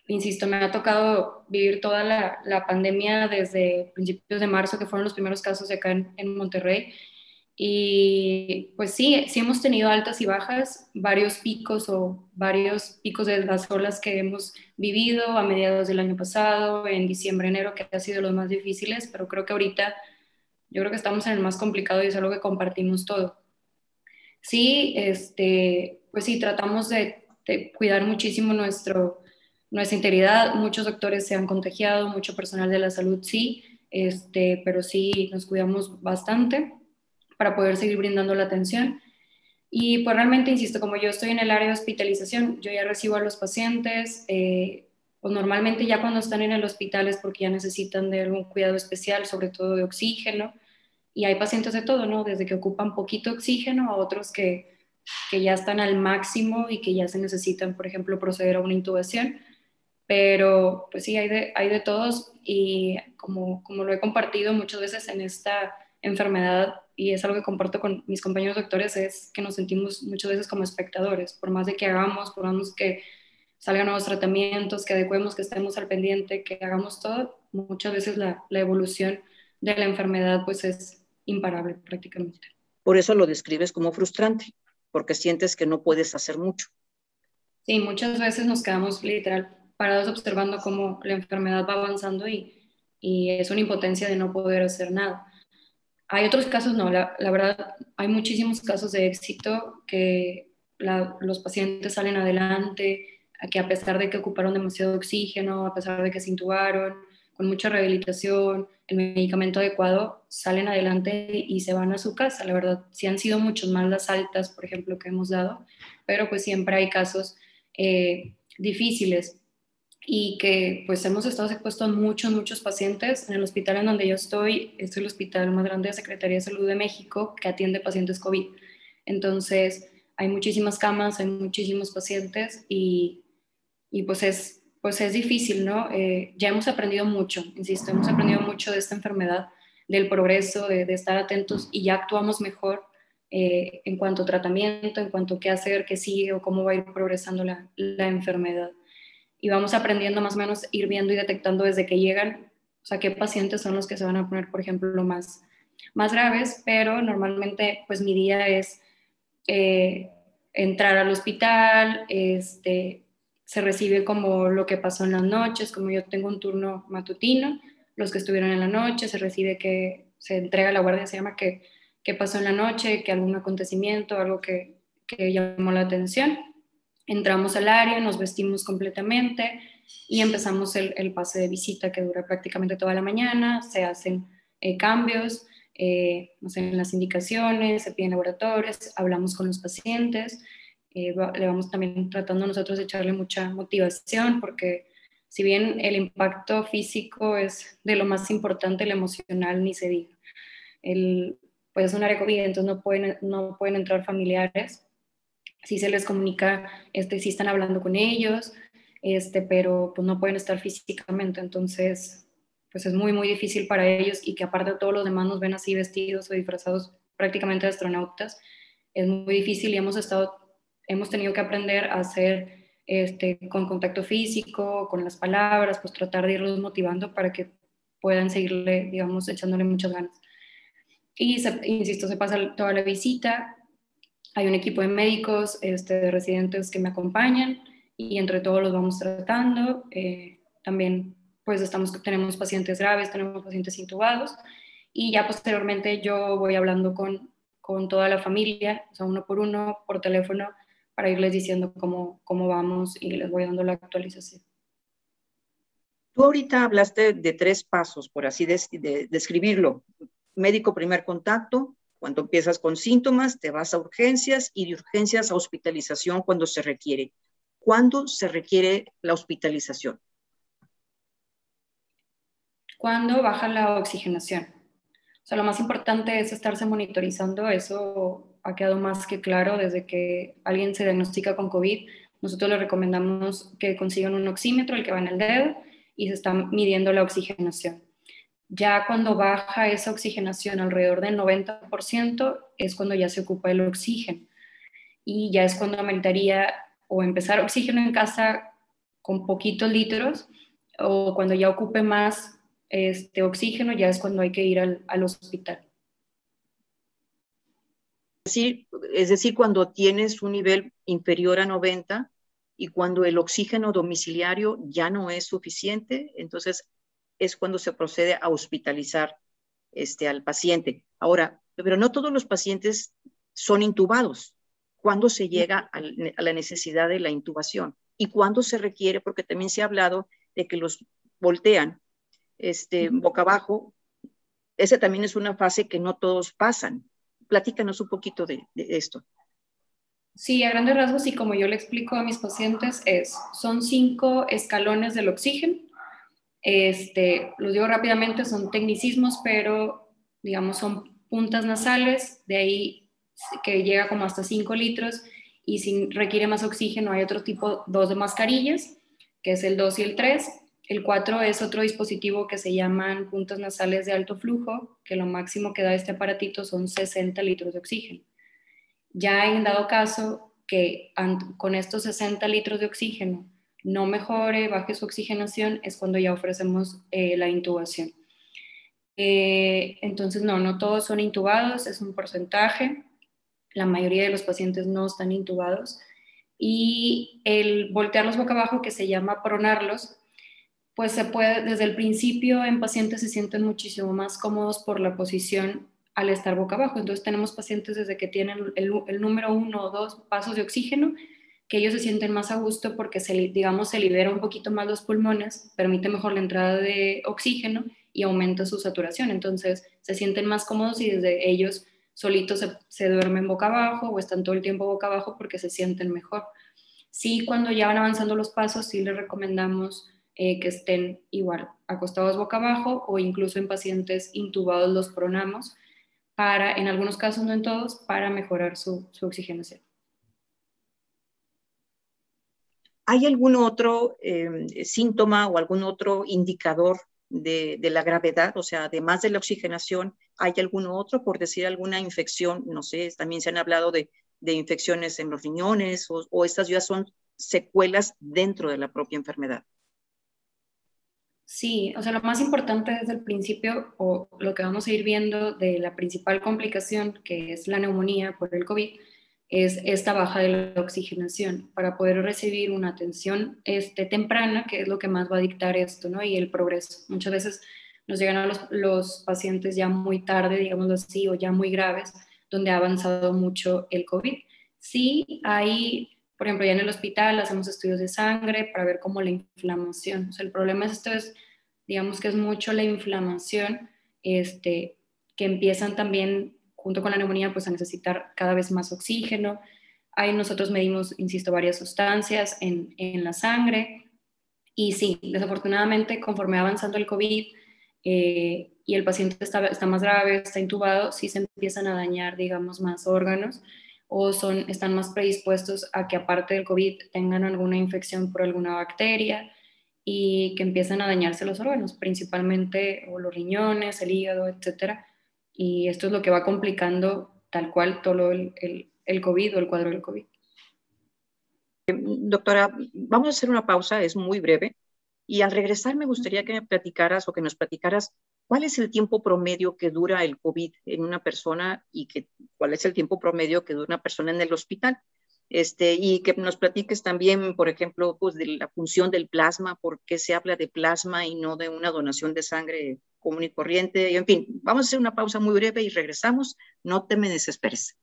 insisto, me ha tocado vivir toda la, la, pandemia desde principios de marzo, que fueron los primeros casos de acá en, en, Monterrey. Y pues sí, sí hemos tenido altas y bajas, varios picos o varios picos de las olas que hemos vivido a mediados del año pasado, en diciembre, enero, que ha sido los más difíciles, pero creo que ahorita yo creo que estamos en el más complicado y es algo que compartimos todo. Sí, este, pues sí, tratamos de, de cuidar muchísimo nuestro, nuestra integridad. Muchos doctores se han contagiado, mucho personal de la salud sí, este, pero sí nos cuidamos bastante para poder seguir brindando la atención. Y pues realmente, insisto, como yo estoy en el área de hospitalización, yo ya recibo a los pacientes, eh, o normalmente ya cuando están en el hospital es porque ya necesitan de algún cuidado especial, sobre todo de oxígeno, y hay pacientes de todo, ¿no? Desde que ocupan poquito oxígeno a otros que, que ya están al máximo y que ya se necesitan, por ejemplo, proceder a una intubación pero pues sí, hay de, hay de todos y como, como lo he compartido muchas veces en esta enfermedad y es algo que comparto con mis compañeros doctores, es que nos sentimos muchas veces como espectadores, por más de que hagamos, por más que salgan nuevos tratamientos, que adecuemos, que estemos al pendiente, que hagamos todo, muchas veces la, la evolución de la enfermedad pues es imparable prácticamente. Por eso lo describes como frustrante, porque sientes que no puedes hacer mucho. Sí, muchas veces nos quedamos literal parados observando cómo la enfermedad va avanzando y, y es una impotencia de no poder hacer nada. Hay otros casos, no, la, verdad, hay muchísimos casos de éxito que la, los pacientes salen adelante, que a pesar de que ocuparon demasiado oxígeno, a pesar de que se intubaron, con mucha rehabilitación, el medicamento adecuado, salen adelante y se van a su casa. La verdad, sí han sido muchos más las altas, por ejemplo, que hemos dado, pero pues siempre hay casos eh, difíciles y que pues hemos estado expuestos a muchos, muchos pacientes. En el hospital en donde yo estoy, es el hospital más grande de Secretaría de Salud de México que atiende pacientes COVID. Entonces, hay muchísimas camas, hay muchísimos pacientes y, y pues, es, pues es difícil, ¿no? Eh, ya hemos aprendido mucho, insisto, hemos aprendido mucho de esta enfermedad, del progreso, de, estar atentos y ya actuamos mejor eh, en cuanto a tratamiento, en cuanto a qué hacer, qué sigue o cómo va a ir progresando la, la enfermedad y vamos aprendiendo más o menos, ir viendo y detectando desde que llegan, o sea, qué pacientes son los que se van a poner, por ejemplo, más, más graves, pero normalmente pues mi día es eh, entrar al hospital, este, se recibe como lo que pasó en las noches, como yo tengo un turno matutino, los que estuvieron en la noche, se recibe que se entrega a la guardia, se llama que, qué pasó en la noche, que algún acontecimiento, algo que, que llamó la atención Entramos al área, nos vestimos completamente y empezamos el, pase de visita que dura prácticamente toda la mañana. Se hacen eh, cambios eh, en las indicaciones, se piden laboratorios, hablamos con los pacientes. Eh, le vamos también tratando nosotros de echarle mucha motivación porque si bien el impacto físico es de lo más importante, el emocional ni se diga. El, pues es un área COVID, entonces no pueden, no pueden entrar familiares si se les comunica, este, si están hablando con ellos, este, pero pues no pueden estar físicamente, entonces pues es muy, muy difícil para ellos y que aparte todos los demás nos ven así vestidos o disfrazados prácticamente de astronautas, es muy difícil y hemos estado, hemos tenido que aprender a hacer este, con contacto físico, con las palabras, pues tratar de irlos motivando para que puedan seguirle, digamos, echándole muchas ganas. Y, insisto, se pasa toda la visita, hay un equipo de médicos, este, de residentes que me acompañan y entre todos los vamos tratando. Eh, también pues estamos, tenemos pacientes graves, tenemos pacientes intubados y ya posteriormente yo voy hablando con, con toda la familia, o sea, uno por uno, por teléfono, para irles diciendo cómo, cómo vamos y les voy dando la actualización. Tú ahorita hablaste de tres pasos, por así describirlo. Médico primer contacto, cuando empiezas con síntomas, te vas a urgencias y de urgencias a hospitalización cuando se requiere. ¿Cuándo se requiere la hospitalización? Cuando baja la oxigenación. O sea, lo más importante es estarse monitorizando. Eso ha quedado más que claro desde que alguien se diagnostica con COVID. Nosotros le recomendamos que consigan un oxímetro, el que va en el dedo, y se está midiendo la oxigenación. Ya cuando baja esa oxigenación alrededor del 90% es cuando ya se ocupa el oxígeno. y ya es cuando ameritaría o empezar oxígeno en casa con poquitos litros o cuando ya ocupe más este oxígeno ya es cuando hay que ir al, al hospital. Decir, es decir, cuando tienes un nivel inferior a 90 y cuando el oxígeno domiciliario ya no es suficiente, entonces es cuando se procede a hospitalizar este, al paciente. Ahora, pero no todos los pacientes son intubados. ¿Cuándo se llega a, la necesidad de la intubación? ¿Y cuándo se requiere? Porque también se ha hablado de que los voltean este, boca abajo. Esa también es una fase que no todos pasan. Platícanos un poquito de, esto. Sí, a grandes rasgos y como yo le explico a mis pacientes es, son cinco escalones del oxígeno. Este, los digo rápidamente, son tecnicismos, pero digamos son puntas nasales, de ahí que llega como hasta 5 litros y si requiere más oxígeno hay otro tipo, dos de mascarillas, que es el 2 y el 3. El 4 es otro dispositivo que se llaman puntas nasales de alto flujo, que lo máximo que da este aparatito son 60 litros de oxígeno. Ya en dado caso que con estos 60 litros de oxígeno no mejore, baje su oxigenación, es cuando ya ofrecemos eh, la intubación. Eh, entonces, no, no todos son intubados, es un porcentaje. La mayoría de los pacientes no están intubados. Y el voltearlos boca abajo, que se llama pronarlos, pues se puede, desde el principio en pacientes se sienten muchísimo más cómodos por la posición al estar boca abajo. Entonces tenemos pacientes desde que tienen el, el número uno o dos pasos de oxígeno, que ellos se sienten más a gusto porque se, digamos, se libera un poquito más los pulmones, permite mejor la entrada de oxígeno y aumenta su saturación. Entonces se sienten más cómodos y desde ellos solitos se, duermen boca abajo o están todo el tiempo boca abajo porque se sienten mejor. Sí, cuando ya van avanzando los pasos, sí les recomendamos eh, que estén igual acostados boca abajo o incluso en pacientes intubados los pronamos para, en algunos casos, no en todos, para mejorar su, su oxigenación. ¿Hay algún otro eh, síntoma o algún otro indicador de, la gravedad, o sea, además de la oxigenación, ¿hay algún otro, por decir alguna infección? No sé, también se han hablado de, infecciones en los riñones o, estas ya son secuelas dentro de la propia enfermedad. Sí, o sea, lo más importante desde el principio, o lo que vamos a ir viendo de la principal complicación, que es la neumonía por el COVID, es esta baja de la oxigenación para poder recibir una atención este, temprana, que es lo que más va a dictar esto, ¿no? Y el progreso. Muchas veces nos llegan a los, los pacientes ya muy tarde, digámoslo así, o ya muy graves, donde ha avanzado mucho el COVID. Sí, hay, por ejemplo, ya en el hospital hacemos estudios de sangre para ver cómo la inflamación. O sea, el problema es esto es, digamos que es mucho la inflamación, este, que empiezan también junto con la neumonía, pues a necesitar cada vez más oxígeno. Ahí nosotros medimos, insisto, varias sustancias en, en la sangre. Y sí, desafortunadamente, conforme avanzando el COVID eh, y el paciente está, está más grave, está intubado, sí se empiezan a dañar, digamos, más órganos o son, están más predispuestos a que aparte del COVID tengan alguna infección por alguna bacteria y que empiezan a dañarse los órganos, principalmente o los riñones, el hígado, etcétera y esto es lo que va complicando tal cual todo el, el, COVID o el cuadro del COVID. Doctora, vamos a hacer una pausa, es muy breve, y al regresar me gustaría que me platicaras o que nos platicaras cuál es el tiempo promedio que dura el COVID en una persona y que, cuál es el tiempo promedio que dura una persona en el hospital. Este, y que nos platiques también, por ejemplo, pues, de la función del plasma, por qué se habla de plasma y no de una donación de sangre común y corriente. Y en fin, vamos a hacer una pausa muy breve y regresamos. No te me desesperes.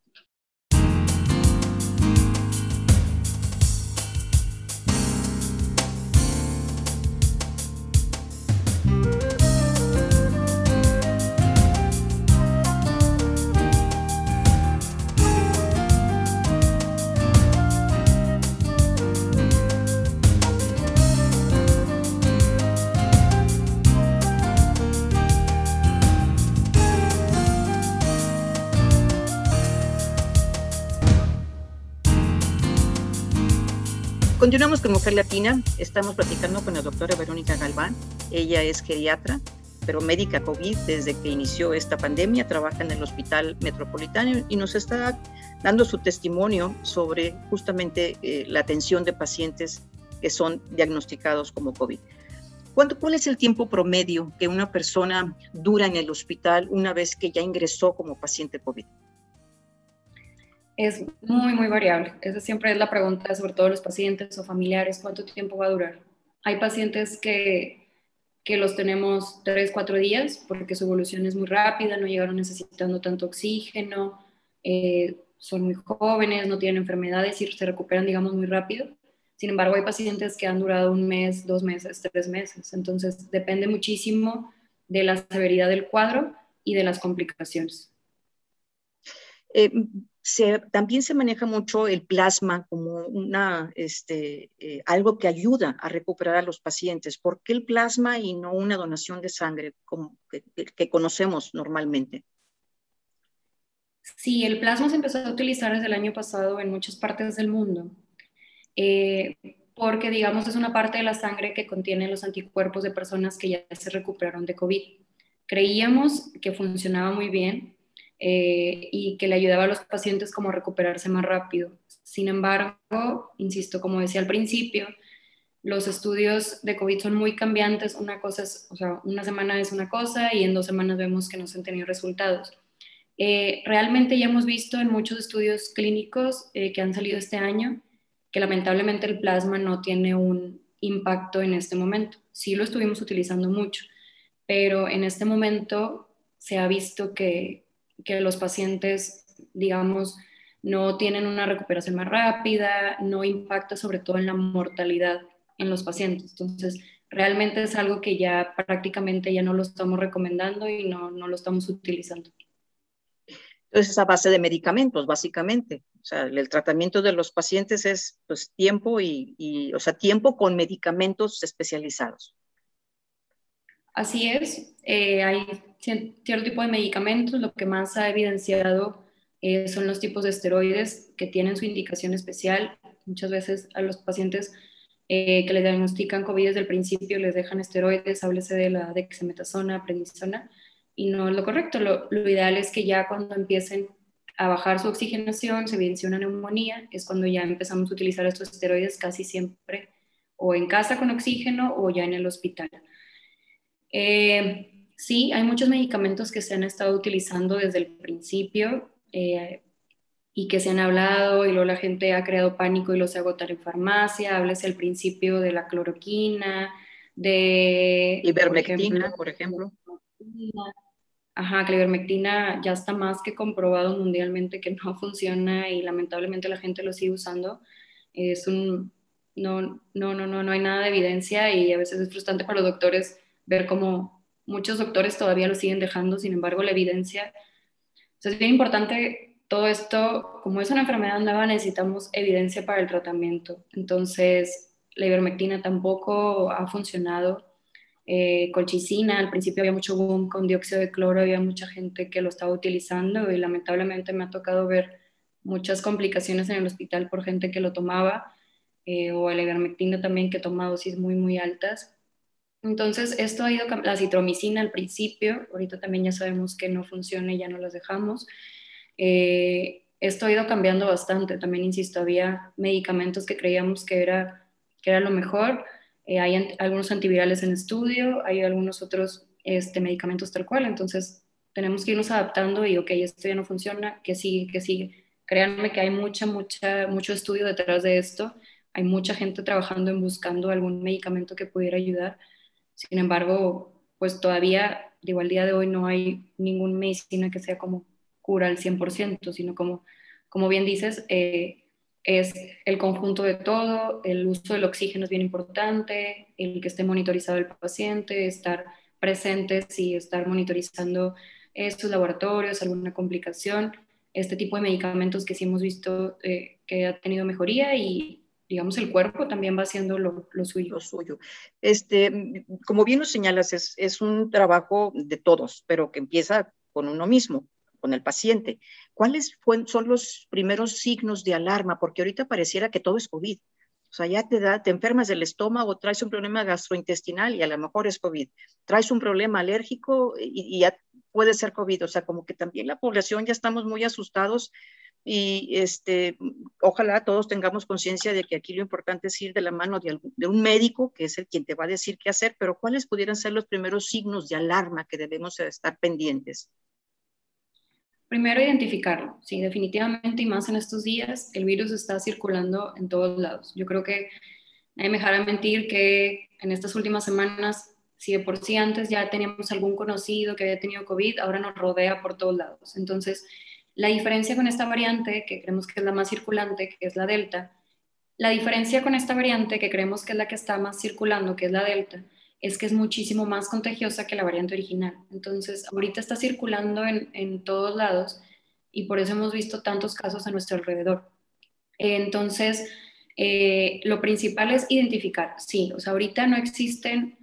Continuamos con Mujer Latina. Estamos platicando con la doctora Verónica Galván. Ella es geriatra pero médica COVID desde que inició esta pandemia, trabaja en el Hospital Metropolitano y nos está dando su testimonio sobre justamente eh, la atención de pacientes que son diagnosticados como COVID. ¿Cuánto, ¿Cuál es el tiempo promedio que una persona dura en el hospital una vez que ya ingresó como paciente COVID? Es muy, muy variable. Esa siempre es la pregunta, sobre todo los pacientes o familiares, ¿cuánto tiempo va a durar? Hay pacientes que, que los tenemos tres, cuatro días porque su evolución es muy rápida, no llegaron necesitando tanto oxígeno, eh, son muy jóvenes, no tienen enfermedades y se recuperan, digamos, muy rápido. Sin embargo, hay pacientes que han durado un mes, dos meses, tres meses. Entonces, depende muchísimo de la severidad del cuadro y de las complicaciones. Eh, también se maneja mucho el plasma como una, este, eh, algo que ayuda a recuperar a los pacientes. ¿Por qué el plasma y no una donación de sangre que, conocemos normalmente? Sí, el plasma se empezó a utilizar desde el año pasado en muchas partes del mundo, eh, porque digamos es una parte de la sangre que contiene los anticuerpos de personas que ya se recuperaron de COVID. Creíamos que funcionaba muy bien, eh, y que le ayudaba a los pacientes como a recuperarse más rápido. Sin embargo, insisto, como decía al principio, los estudios de COVID son muy cambiantes. Una cosa es, o sea, una semana es una cosa y en dos semanas vemos que no se han tenido resultados. Eh, realmente ya hemos visto en muchos estudios clínicos eh, que han salido este año que lamentablemente el plasma no tiene un impacto en este momento. Sí lo estuvimos utilizando mucho, pero en este momento se ha visto que, que los pacientes, digamos, no tienen una recuperación más rápida, no impacta sobre todo en la mortalidad en los pacientes. Entonces, realmente es algo que ya prácticamente ya no lo estamos recomendando y no, no lo estamos utilizando. Entonces, a base de medicamentos, básicamente. O sea, el tratamiento de los pacientes es pues tiempo y, y o sea, tiempo con medicamentos especializados. Así es, eh, hay cierto tipo de medicamentos, lo que más ha evidenciado eh, son los tipos de esteroides que tienen su indicación especial. Muchas veces a los pacientes eh, que le diagnostican COVID desde el principio les dejan esteroides, háblese de la dexametasona, prednisona, y no es lo correcto. Lo, lo, ideal es que ya cuando empiecen a bajar su oxigenación, se evidencia una neumonía, es cuando ya empezamos a utilizar estos esteroides casi siempre o en casa con oxígeno o ya en el hospital. Eh, sí, hay muchos medicamentos que se han estado utilizando desde el principio eh, y que se han hablado y luego la gente ha creado pánico y los agotar en farmacia. Háblese al principio de la cloroquina, de... Ivermectina, por ejemplo. Ajá, que la ivermectina ya está más que comprobado mundialmente que no funciona y lamentablemente la gente lo sigue usando. Es un... No, no, no, no, no hay nada de evidencia y a veces es frustrante para los doctores ver cómo muchos doctores todavía lo siguen dejando, sin embargo la evidencia, es bien importante todo esto, como es una enfermedad nueva, necesitamos evidencia para el tratamiento. Entonces, la ivermectina tampoco ha funcionado. Eh, colchicina, al principio había mucho boom con dióxido de cloro, había mucha gente que lo estaba utilizando y lamentablemente me ha tocado ver muchas complicaciones en el hospital por gente que lo tomaba, eh, o la ivermectina también que toma dosis muy, muy altas. Entonces, esto ha ido, la citromicina al principio, ahorita también ya sabemos que no funciona y ya no las dejamos. Eh, esto ha ido cambiando bastante, también insisto, había medicamentos que creíamos que era, que era lo mejor, eh, hay algunos antivirales en estudio, hay algunos otros este, medicamentos tal cual, entonces tenemos que irnos adaptando y, ok, esto ya no funciona, que sigue, que sigue. Créanme que hay mucha, mucha, mucho estudio detrás de esto, hay mucha gente trabajando en buscando algún medicamento que pudiera ayudar sin embargo, pues todavía, digo, al día de hoy no hay ninguna medicina que sea como cura al 100%, sino como, como bien dices, eh, es el conjunto de todo, el uso del oxígeno es bien importante, el que esté monitorizado el paciente, estar presentes y estar monitorizando estos laboratorios, alguna complicación, este tipo de medicamentos que sí hemos visto eh, que ha tenido mejoría y, digamos, el cuerpo también va haciendo lo, suyo. suyo. Este, como bien lo señalas, es, es, un trabajo de todos, pero que empieza con uno mismo, con el paciente. ¿Cuáles son los primeros signos de alarma? Porque ahorita pareciera que todo es COVID. O sea, ya te da, te enfermas del estómago, traes un problema gastrointestinal y a lo mejor es COVID. Traes un problema alérgico y, ya puede ser COVID. O sea, como que también la población ya estamos muy asustados y este, ojalá todos tengamos conciencia de que aquí lo importante es ir de la mano de, un médico, que es el quien te va a decir qué hacer, pero cuáles pudieran ser los primeros signos de alarma que debemos estar pendientes. Primero, identificarlo. Sí, definitivamente, y más en estos días, el virus está circulando en todos lados. Yo creo que nadie me dejará mentir que en estas últimas semanas, si de por sí antes ya teníamos algún conocido que había tenido COVID, ahora nos rodea por todos lados. Entonces, la diferencia con esta variante, que creemos que es la más circulante, que es la Delta, la diferencia con esta variante, que creemos que es la que está más circulando, que es la Delta, es que es muchísimo más contagiosa que la variante original. Entonces, ahorita está circulando en, todos lados y por eso hemos visto tantos casos a nuestro alrededor. Entonces, eh, lo principal es identificar, sí, o sea, ahorita no existen,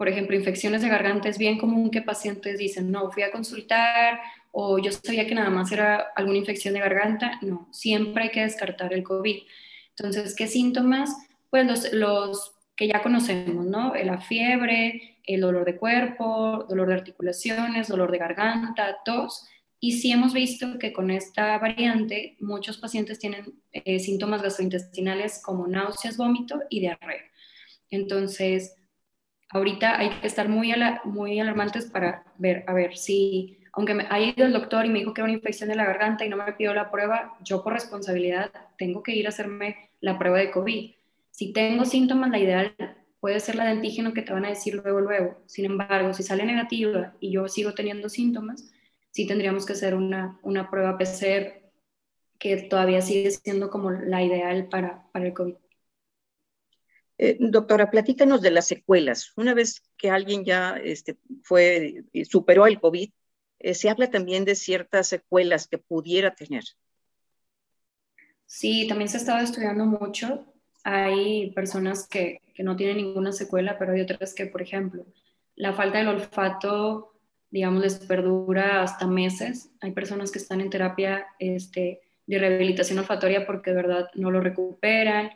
por ejemplo, infecciones de garganta, es bien común que pacientes dicen, no, fui a consultar o yo sabía que nada más era alguna infección de garganta, no, siempre hay que descartar el COVID. Entonces, ¿qué síntomas? Pues los, los que ya conocemos, ¿no? La fiebre, el dolor de cuerpo, dolor de articulaciones, dolor de garganta, tos. Y sí hemos visto que con esta variante muchos pacientes tienen eh, síntomas gastrointestinales como náuseas, vómito y diarrea. Entonces, ahorita hay que estar muy, muy alarmantes para ver, a ver, si, aunque me haya ido el doctor y me dijo que era una infección de la garganta y no me pidió la prueba, yo por responsabilidad tengo que ir a hacerme la prueba de COVID si tengo síntomas, la ideal puede ser la de antígeno que te van a decir luego, luego. Sin embargo, si sale negativa y yo sigo teniendo síntomas, sí tendríamos que hacer una, una prueba PCR que todavía sigue siendo como la ideal para, para el COVID. Eh, doctora, platícanos de las secuelas. Una vez que alguien ya este, fue, superó el COVID, eh, se habla también de ciertas secuelas que pudiera tener. Sí, también se ha estado estudiando mucho hay personas que, no tienen ninguna secuela, pero hay otras que, por ejemplo, la falta del olfato, digamos, les perdura hasta meses. Hay personas que están en terapia este, de rehabilitación olfatoria porque de verdad no lo recuperan.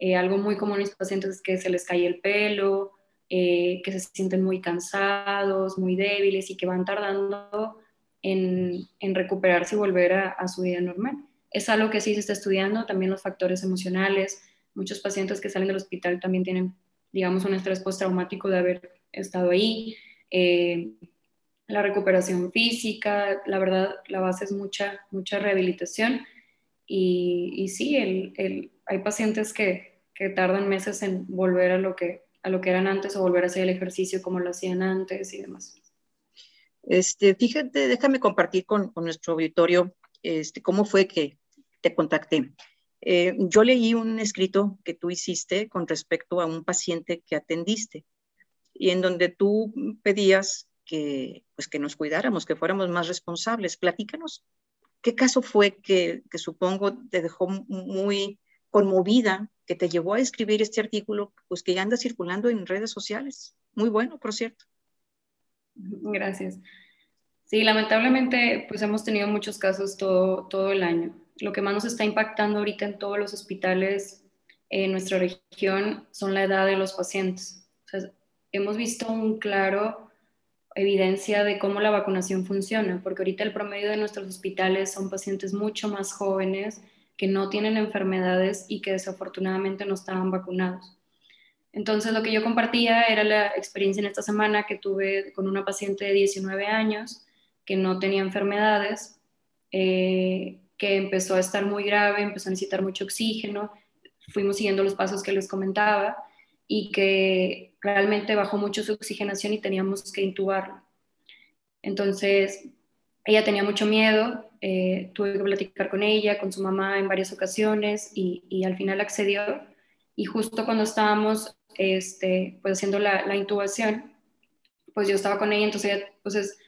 Eh, algo muy común en los pacientes es que se les cae el pelo, eh, que se sienten muy cansados, muy débiles y que van tardando en, recuperarse y volver a, a, su vida normal. Es algo que sí se está estudiando, también los factores emocionales, Muchos pacientes que salen del hospital también tienen, digamos, un estrés postraumático de haber estado ahí. Eh, la recuperación física, la verdad, la base es mucha, mucha rehabilitación. Y, y sí, el, el, hay pacientes que, que, tardan meses en volver a lo, que, a lo que eran antes o volver a hacer el ejercicio como lo hacían antes y demás. Este, fíjate, déjame compartir con, con nuestro auditorio este, cómo fue que te contacté. Eh, yo leí un escrito que tú hiciste con respecto a un paciente que atendiste y en donde tú pedías que, pues, que nos cuidáramos, que fuéramos más responsables. Platícanos, ¿qué caso fue que, que supongo te dejó muy conmovida, que te llevó a escribir este artículo, pues que ya anda circulando en redes sociales? Muy bueno, por cierto. Gracias. Sí, lamentablemente, pues hemos tenido muchos casos todo, todo el año lo que más nos está impactando ahorita en todos los hospitales en nuestra región son la edad de los pacientes. hemos visto un claro evidencia de cómo la vacunación funciona, porque ahorita el promedio de nuestros hospitales son pacientes mucho más jóvenes que no tienen enfermedades y que desafortunadamente no estaban vacunados. Entonces, lo que yo compartía era la experiencia en esta semana que tuve con una paciente de 19 años que no tenía enfermedades, eh, que empezó a estar muy grave, empezó a necesitar mucho oxígeno, fuimos siguiendo los pasos que les comentaba y que realmente bajó mucho su oxigenación y teníamos que intubarla. Entonces, ella tenía mucho miedo, eh, tuve que platicar con ella, con su mamá en varias ocasiones y, al final accedió. Y justo cuando estábamos este, pues haciendo la, la, intubación, pues yo estaba con ella, entonces ella pues es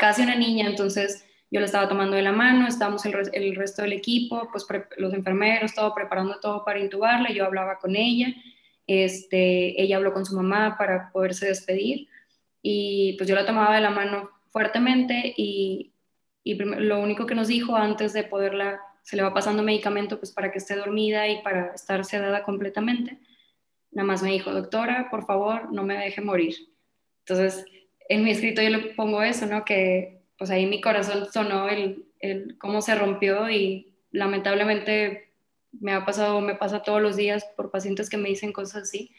casi una niña, entonces yo la estaba tomando de la mano, estábamos el, el resto del equipo, pues los enfermeros, todo preparando todo para intubarla, yo hablaba con ella, este, ella habló con su mamá para poderse despedir y pues yo la tomaba de la mano fuertemente y, y lo único que nos dijo antes de poderla se le va pasando medicamento pues para que esté dormida y para estar sedada completamente. Nada más me dijo, doctora, por favor, no me deje morir. Entonces, en mi escrito yo le pongo eso, ¿no? Que pues ahí mi corazón sonó el, el cómo se rompió y lamentablemente me ha pasado, me pasa todos los días por pacientes que me dicen cosas así.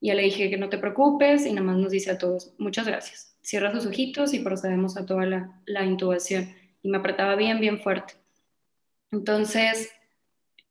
Y ya le dije que no te preocupes y nada más nos dice a todos, muchas gracias. Cierra sus ojitos y procedemos a toda la, la intubación. Y me apretaba bien, bien fuerte. Entonces,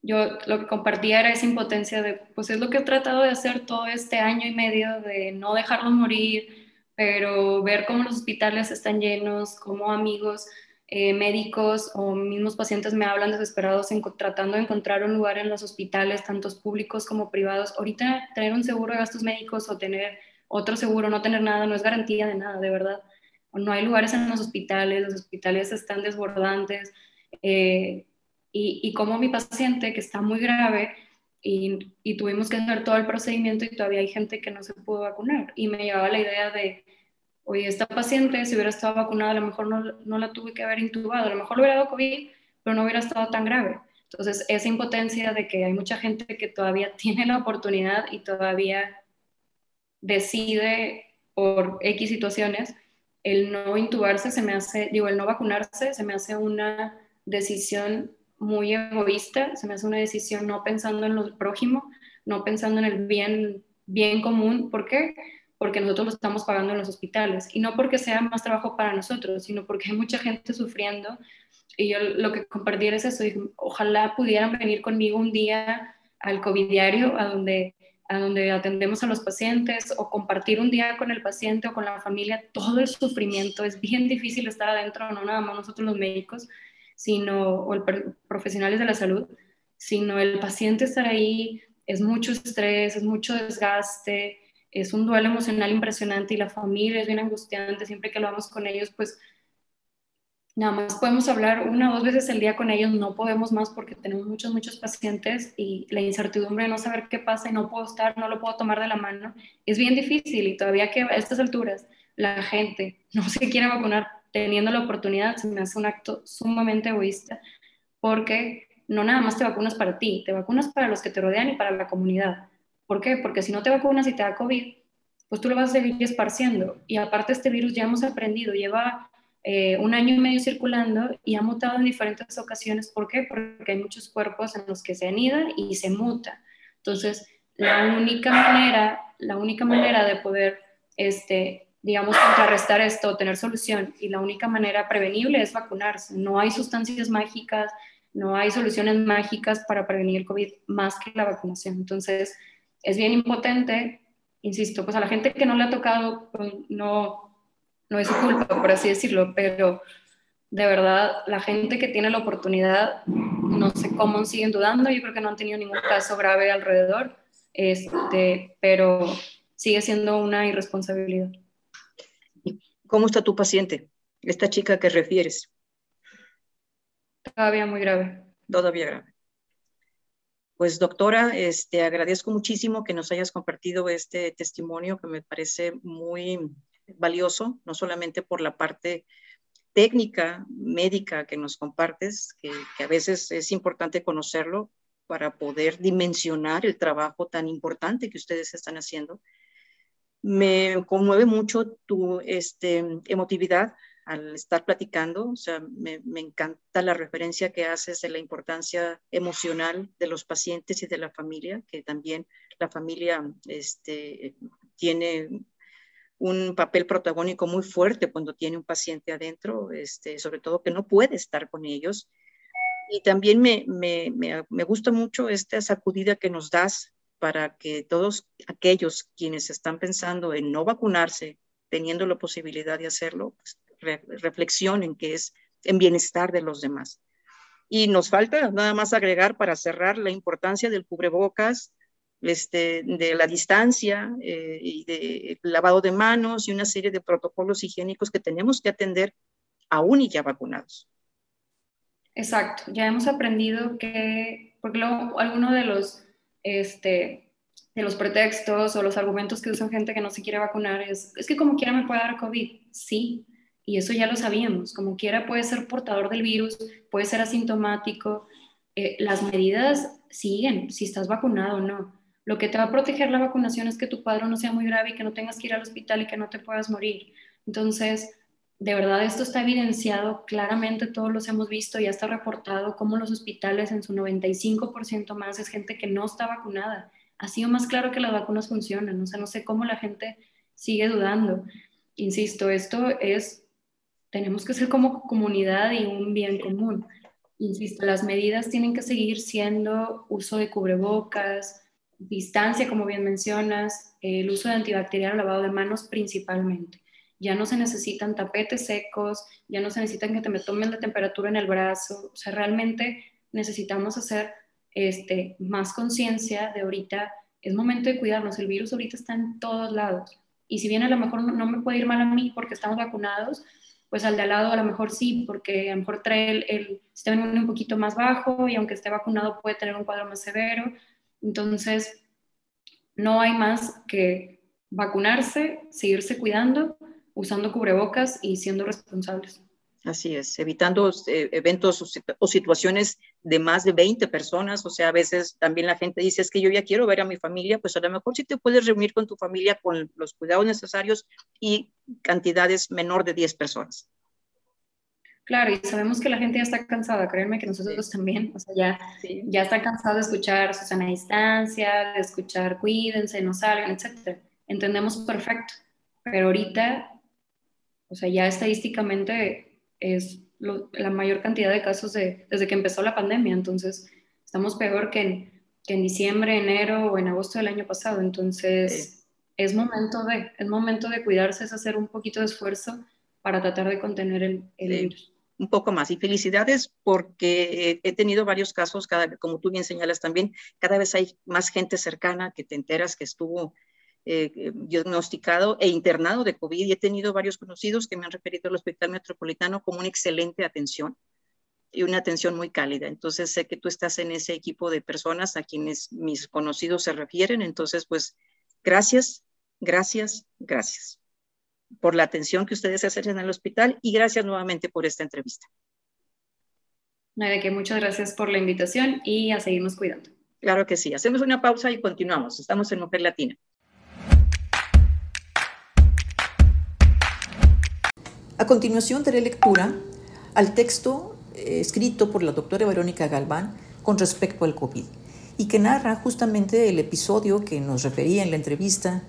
yo lo que compartía era esa impotencia de, pues es lo que he tratado de hacer todo este año y medio, de no dejarlos morir, pero ver cómo los hospitales están llenos, cómo amigos eh, médicos o mismos pacientes me hablan desesperados tratando de encontrar un lugar en los hospitales, tantos públicos como privados. Ahorita tener un seguro de gastos médicos o tener otro seguro, no tener nada, no es garantía de nada, de verdad. No hay lugares en los hospitales, los hospitales están desbordantes. Eh, y, y, como mi paciente, que está muy grave, y, y, tuvimos que hacer todo el procedimiento y todavía hay gente que no se pudo vacunar. Y me llevaba la idea de, oye, esta paciente, si hubiera estado vacunada, a lo mejor no, no la tuve que haber intubado, a lo mejor le hubiera dado COVID, pero no hubiera estado tan grave. Entonces, esa impotencia de que hay mucha gente que todavía tiene la oportunidad y todavía decide por X situaciones, el no intubarse se me hace, digo, el no vacunarse se me hace una decisión muy egoísta, se me hace una decisión no pensando en lo prójimo, no pensando en el bien, bien común. ¿Por qué? porque nosotros lo estamos pagando en los hospitales y no porque sea más trabajo para nosotros, sino porque hay mucha gente sufriendo y yo lo que compartí es eso, ojalá pudieran venir conmigo un día al COVID diario, a donde, a donde atendemos a los pacientes o compartir un día con el paciente o con la familia todo el sufrimiento, es bien difícil estar adentro, no nada más nosotros los médicos, sino, o el, profesionales de la salud, sino el paciente estar ahí, es mucho estrés, es mucho desgaste, es un duelo emocional impresionante y la familia es bien angustiante, siempre que lo vamos con ellos, pues nada más podemos hablar una o dos veces al día con ellos, no podemos más porque tenemos muchos, muchos pacientes y la incertidumbre de no saber qué pasa y no puedo estar, no lo puedo tomar de la mano, es bien difícil y todavía que a estas alturas la gente no se quiere vacunar teniendo la oportunidad, se me hace un acto sumamente egoísta porque no nada más te vacunas para ti, te vacunas para los que te rodean y para la comunidad. ¿Por qué? Porque si no te vacunas y te da COVID, pues tú lo vas a seguir esparciendo. Y aparte este virus ya hemos aprendido, lleva eh, un año y medio circulando y ha mutado en diferentes ocasiones. ¿Por qué? Porque hay muchos cuerpos en los que se anida y se muta. Entonces, la única manera, la única manera de poder, este, digamos, contrarrestar esto, tener solución, y la única manera prevenible es vacunarse. No hay sustancias mágicas, no hay soluciones mágicas para prevenir el COVID más que la vacunación. Entonces, es bien impotente, insisto, pues a la gente que no le ha tocado, pues no, no es su culpa, por así decirlo, pero de verdad, la gente que tiene la oportunidad, no sé cómo siguen dudando, yo creo que no han tenido ningún caso grave alrededor, este, pero sigue siendo una irresponsabilidad. ¿Cómo está tu paciente? Esta chica que refieres. Todavía muy grave. Todavía grave. Pues doctora, este, agradezco muchísimo que nos hayas compartido este testimonio que me parece muy valioso, no solamente por la parte técnica, médica que nos compartes, que, a veces es importante conocerlo para poder dimensionar el trabajo tan importante que ustedes están haciendo. Me conmueve mucho tu este, emotividad al estar platicando, o sea, me, encanta la referencia que haces de la importancia emocional de los pacientes y de la familia, que también la familia este, tiene un papel protagónico muy fuerte cuando tiene un paciente adentro, este, sobre todo que no puede estar con ellos. Y también me, me, me gusta mucho esta sacudida que nos das para que todos aquellos quienes están pensando en no vacunarse, teniendo la posibilidad de hacerlo, pues, reflexión en que es en bienestar de los demás. Y nos falta nada más agregar para cerrar la importancia del cubrebocas, este, de la distancia eh, y del lavado de manos y una serie de protocolos higiénicos que tenemos que atender aún y ya vacunados. Exacto, ya hemos aprendido que, porque luego alguno de los, este, de los pretextos o los argumentos que usan gente que no se quiere vacunar es, es que como quiera me puede dar COVID. Sí, Y eso ya lo sabíamos. Como quiera puede ser portador del virus, puede ser asintomático. Eh, las medidas siguen, si estás vacunado o no. Lo que te va a proteger la vacunación es que tu cuadro no sea muy grave y que no tengas que ir al hospital y que no te puedas morir. Entonces, de verdad esto está evidenciado claramente, todos los hemos visto, ya está reportado cómo los hospitales en su 95% más es gente que no está vacunada. Ha sido más claro que las vacunas funcionan, o sea, no sé cómo la gente sigue dudando. Insisto, esto es, tenemos que ser como comunidad y un bien común. Insisto, las medidas tienen que seguir siendo uso de cubrebocas, distancia, como bien mencionas, el uso de antibacterial, lavado de manos principalmente. Ya no se necesitan tapetes secos, ya no se necesitan que te me tomen la temperatura en el brazo, o sea, realmente necesitamos hacer este, más conciencia de ahorita, es momento de cuidarnos, el virus ahorita está en todos lados, y si bien a lo mejor no, me puede ir mal a mí porque estamos vacunados, pues al de al lado a lo mejor sí, porque a lo mejor trae el, sistema un poquito más bajo y aunque esté vacunado puede tener un cuadro más severo, entonces no hay más que vacunarse, seguirse cuidando usando cubrebocas y siendo responsables. Así es, evitando eh, eventos o, situaciones de más de 20 personas, o sea, a veces también la gente dice, es que yo ya quiero ver a mi familia, pues a lo mejor sí te puedes reunir con tu familia con los cuidados necesarios y cantidades menor de 10 personas. Claro, y sabemos que la gente ya está cansada, créanme que nosotros también, o sea, ya, ya está cansado de escuchar Susana a distancia, de escuchar cuídense, no salgan, etc. Entendemos perfecto, pero ahorita o sea, ya estadísticamente es la mayor cantidad de casos desde que empezó la pandemia, entonces estamos peor que en, en diciembre, enero o en agosto del año pasado, entonces es, momento de, es momento de cuidarse, es hacer un poquito de esfuerzo para tratar de contener el, virus un poco más. Y felicidades porque he tenido varios casos, cada, como tú bien señalas también, cada vez hay más gente cercana que te enteras que estuvo eh, eh, diagnosticado e internado de COVID y he tenido varios conocidos que me han referido al Hospital Metropolitano como una excelente atención y una atención muy cálida. Entonces sé que tú estás en ese equipo de personas a quienes mis conocidos se refieren. Entonces, pues, gracias, gracias, gracias por la atención que ustedes hacen en el hospital y gracias nuevamente por esta entrevista. Nada, que muchas gracias por la invitación y a seguirnos cuidando. Claro que sí. Hacemos una pausa y continuamos. Estamos en Mujer Latina. A continuación daré lectura al texto eh, escrito por la doctora Verónica Galván con respecto al COVID y que narra justamente el episodio que nos refería en la entrevista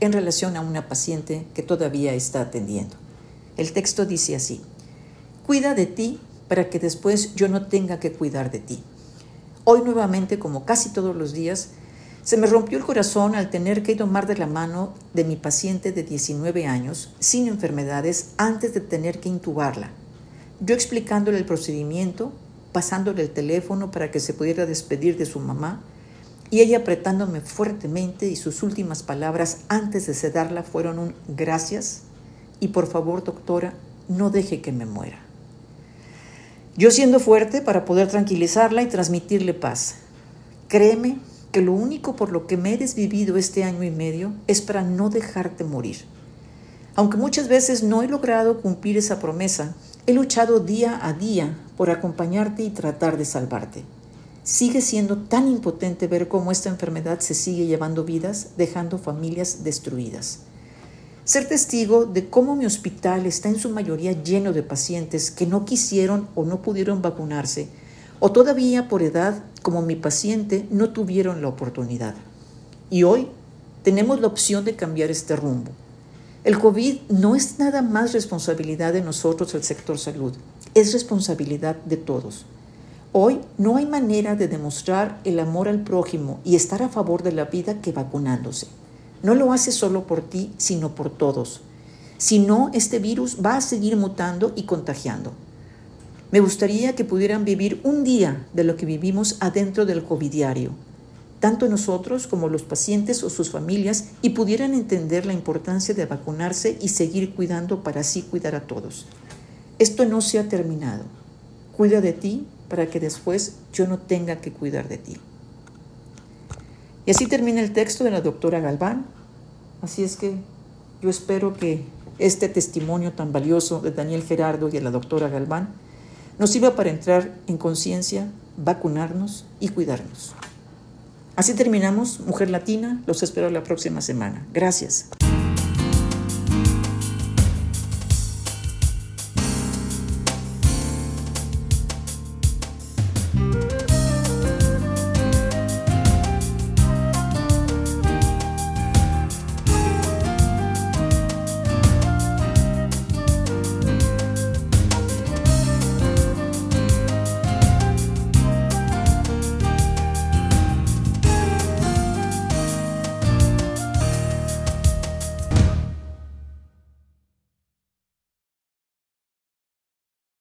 en relación a una paciente que todavía está atendiendo. El texto dice así, cuida de ti para que después yo no tenga que cuidar de ti. Hoy nuevamente, como casi todos los días, se me rompió el corazón al tener que tomar de la mano de mi paciente de 19 años, sin enfermedades, antes de tener que intubarla. Yo explicándole el procedimiento, pasándole el teléfono para que se pudiera despedir de su mamá, y ella apretándome fuertemente y sus últimas palabras antes de sedarla fueron un gracias y por favor doctora, no deje que me muera. Yo siendo fuerte para poder tranquilizarla y transmitirle paz. Créeme que lo único por lo que me he desvivido este año y medio es para no dejarte morir. Aunque muchas veces no he logrado cumplir esa promesa, he luchado día a día por acompañarte y tratar de salvarte. Sigue siendo tan impotente ver cómo esta enfermedad se sigue llevando vidas, dejando familias destruidas. Ser testigo de cómo mi hospital está en su mayoría lleno de pacientes que no quisieron o no pudieron vacunarse o todavía por edad, como mi paciente, no tuvieron la oportunidad. Y hoy tenemos la opción de cambiar este rumbo. El COVID no es nada más responsabilidad de nosotros, el sector salud, es responsabilidad de todos. Hoy no hay manera de demostrar el amor al prójimo y estar a favor de la vida que vacunándose. No lo hace solo por ti, sino por todos. Si no, este virus va a seguir mutando y contagiando. Me gustaría que pudieran vivir un día de lo que vivimos adentro del covidiario, tanto nosotros como los pacientes o sus familias, y pudieran entender la importancia de vacunarse y seguir cuidando para así cuidar a todos. Esto no se ha terminado. Cuida de ti para que después yo no tenga que cuidar de ti. Y así termina el texto de la doctora Galván. Así es que yo espero que este testimonio tan valioso de Daniel Gerardo y de la doctora Galván nos sirva para entrar en conciencia, vacunarnos y cuidarnos. Así terminamos, Mujer Latina, los espero la próxima semana. Gracias.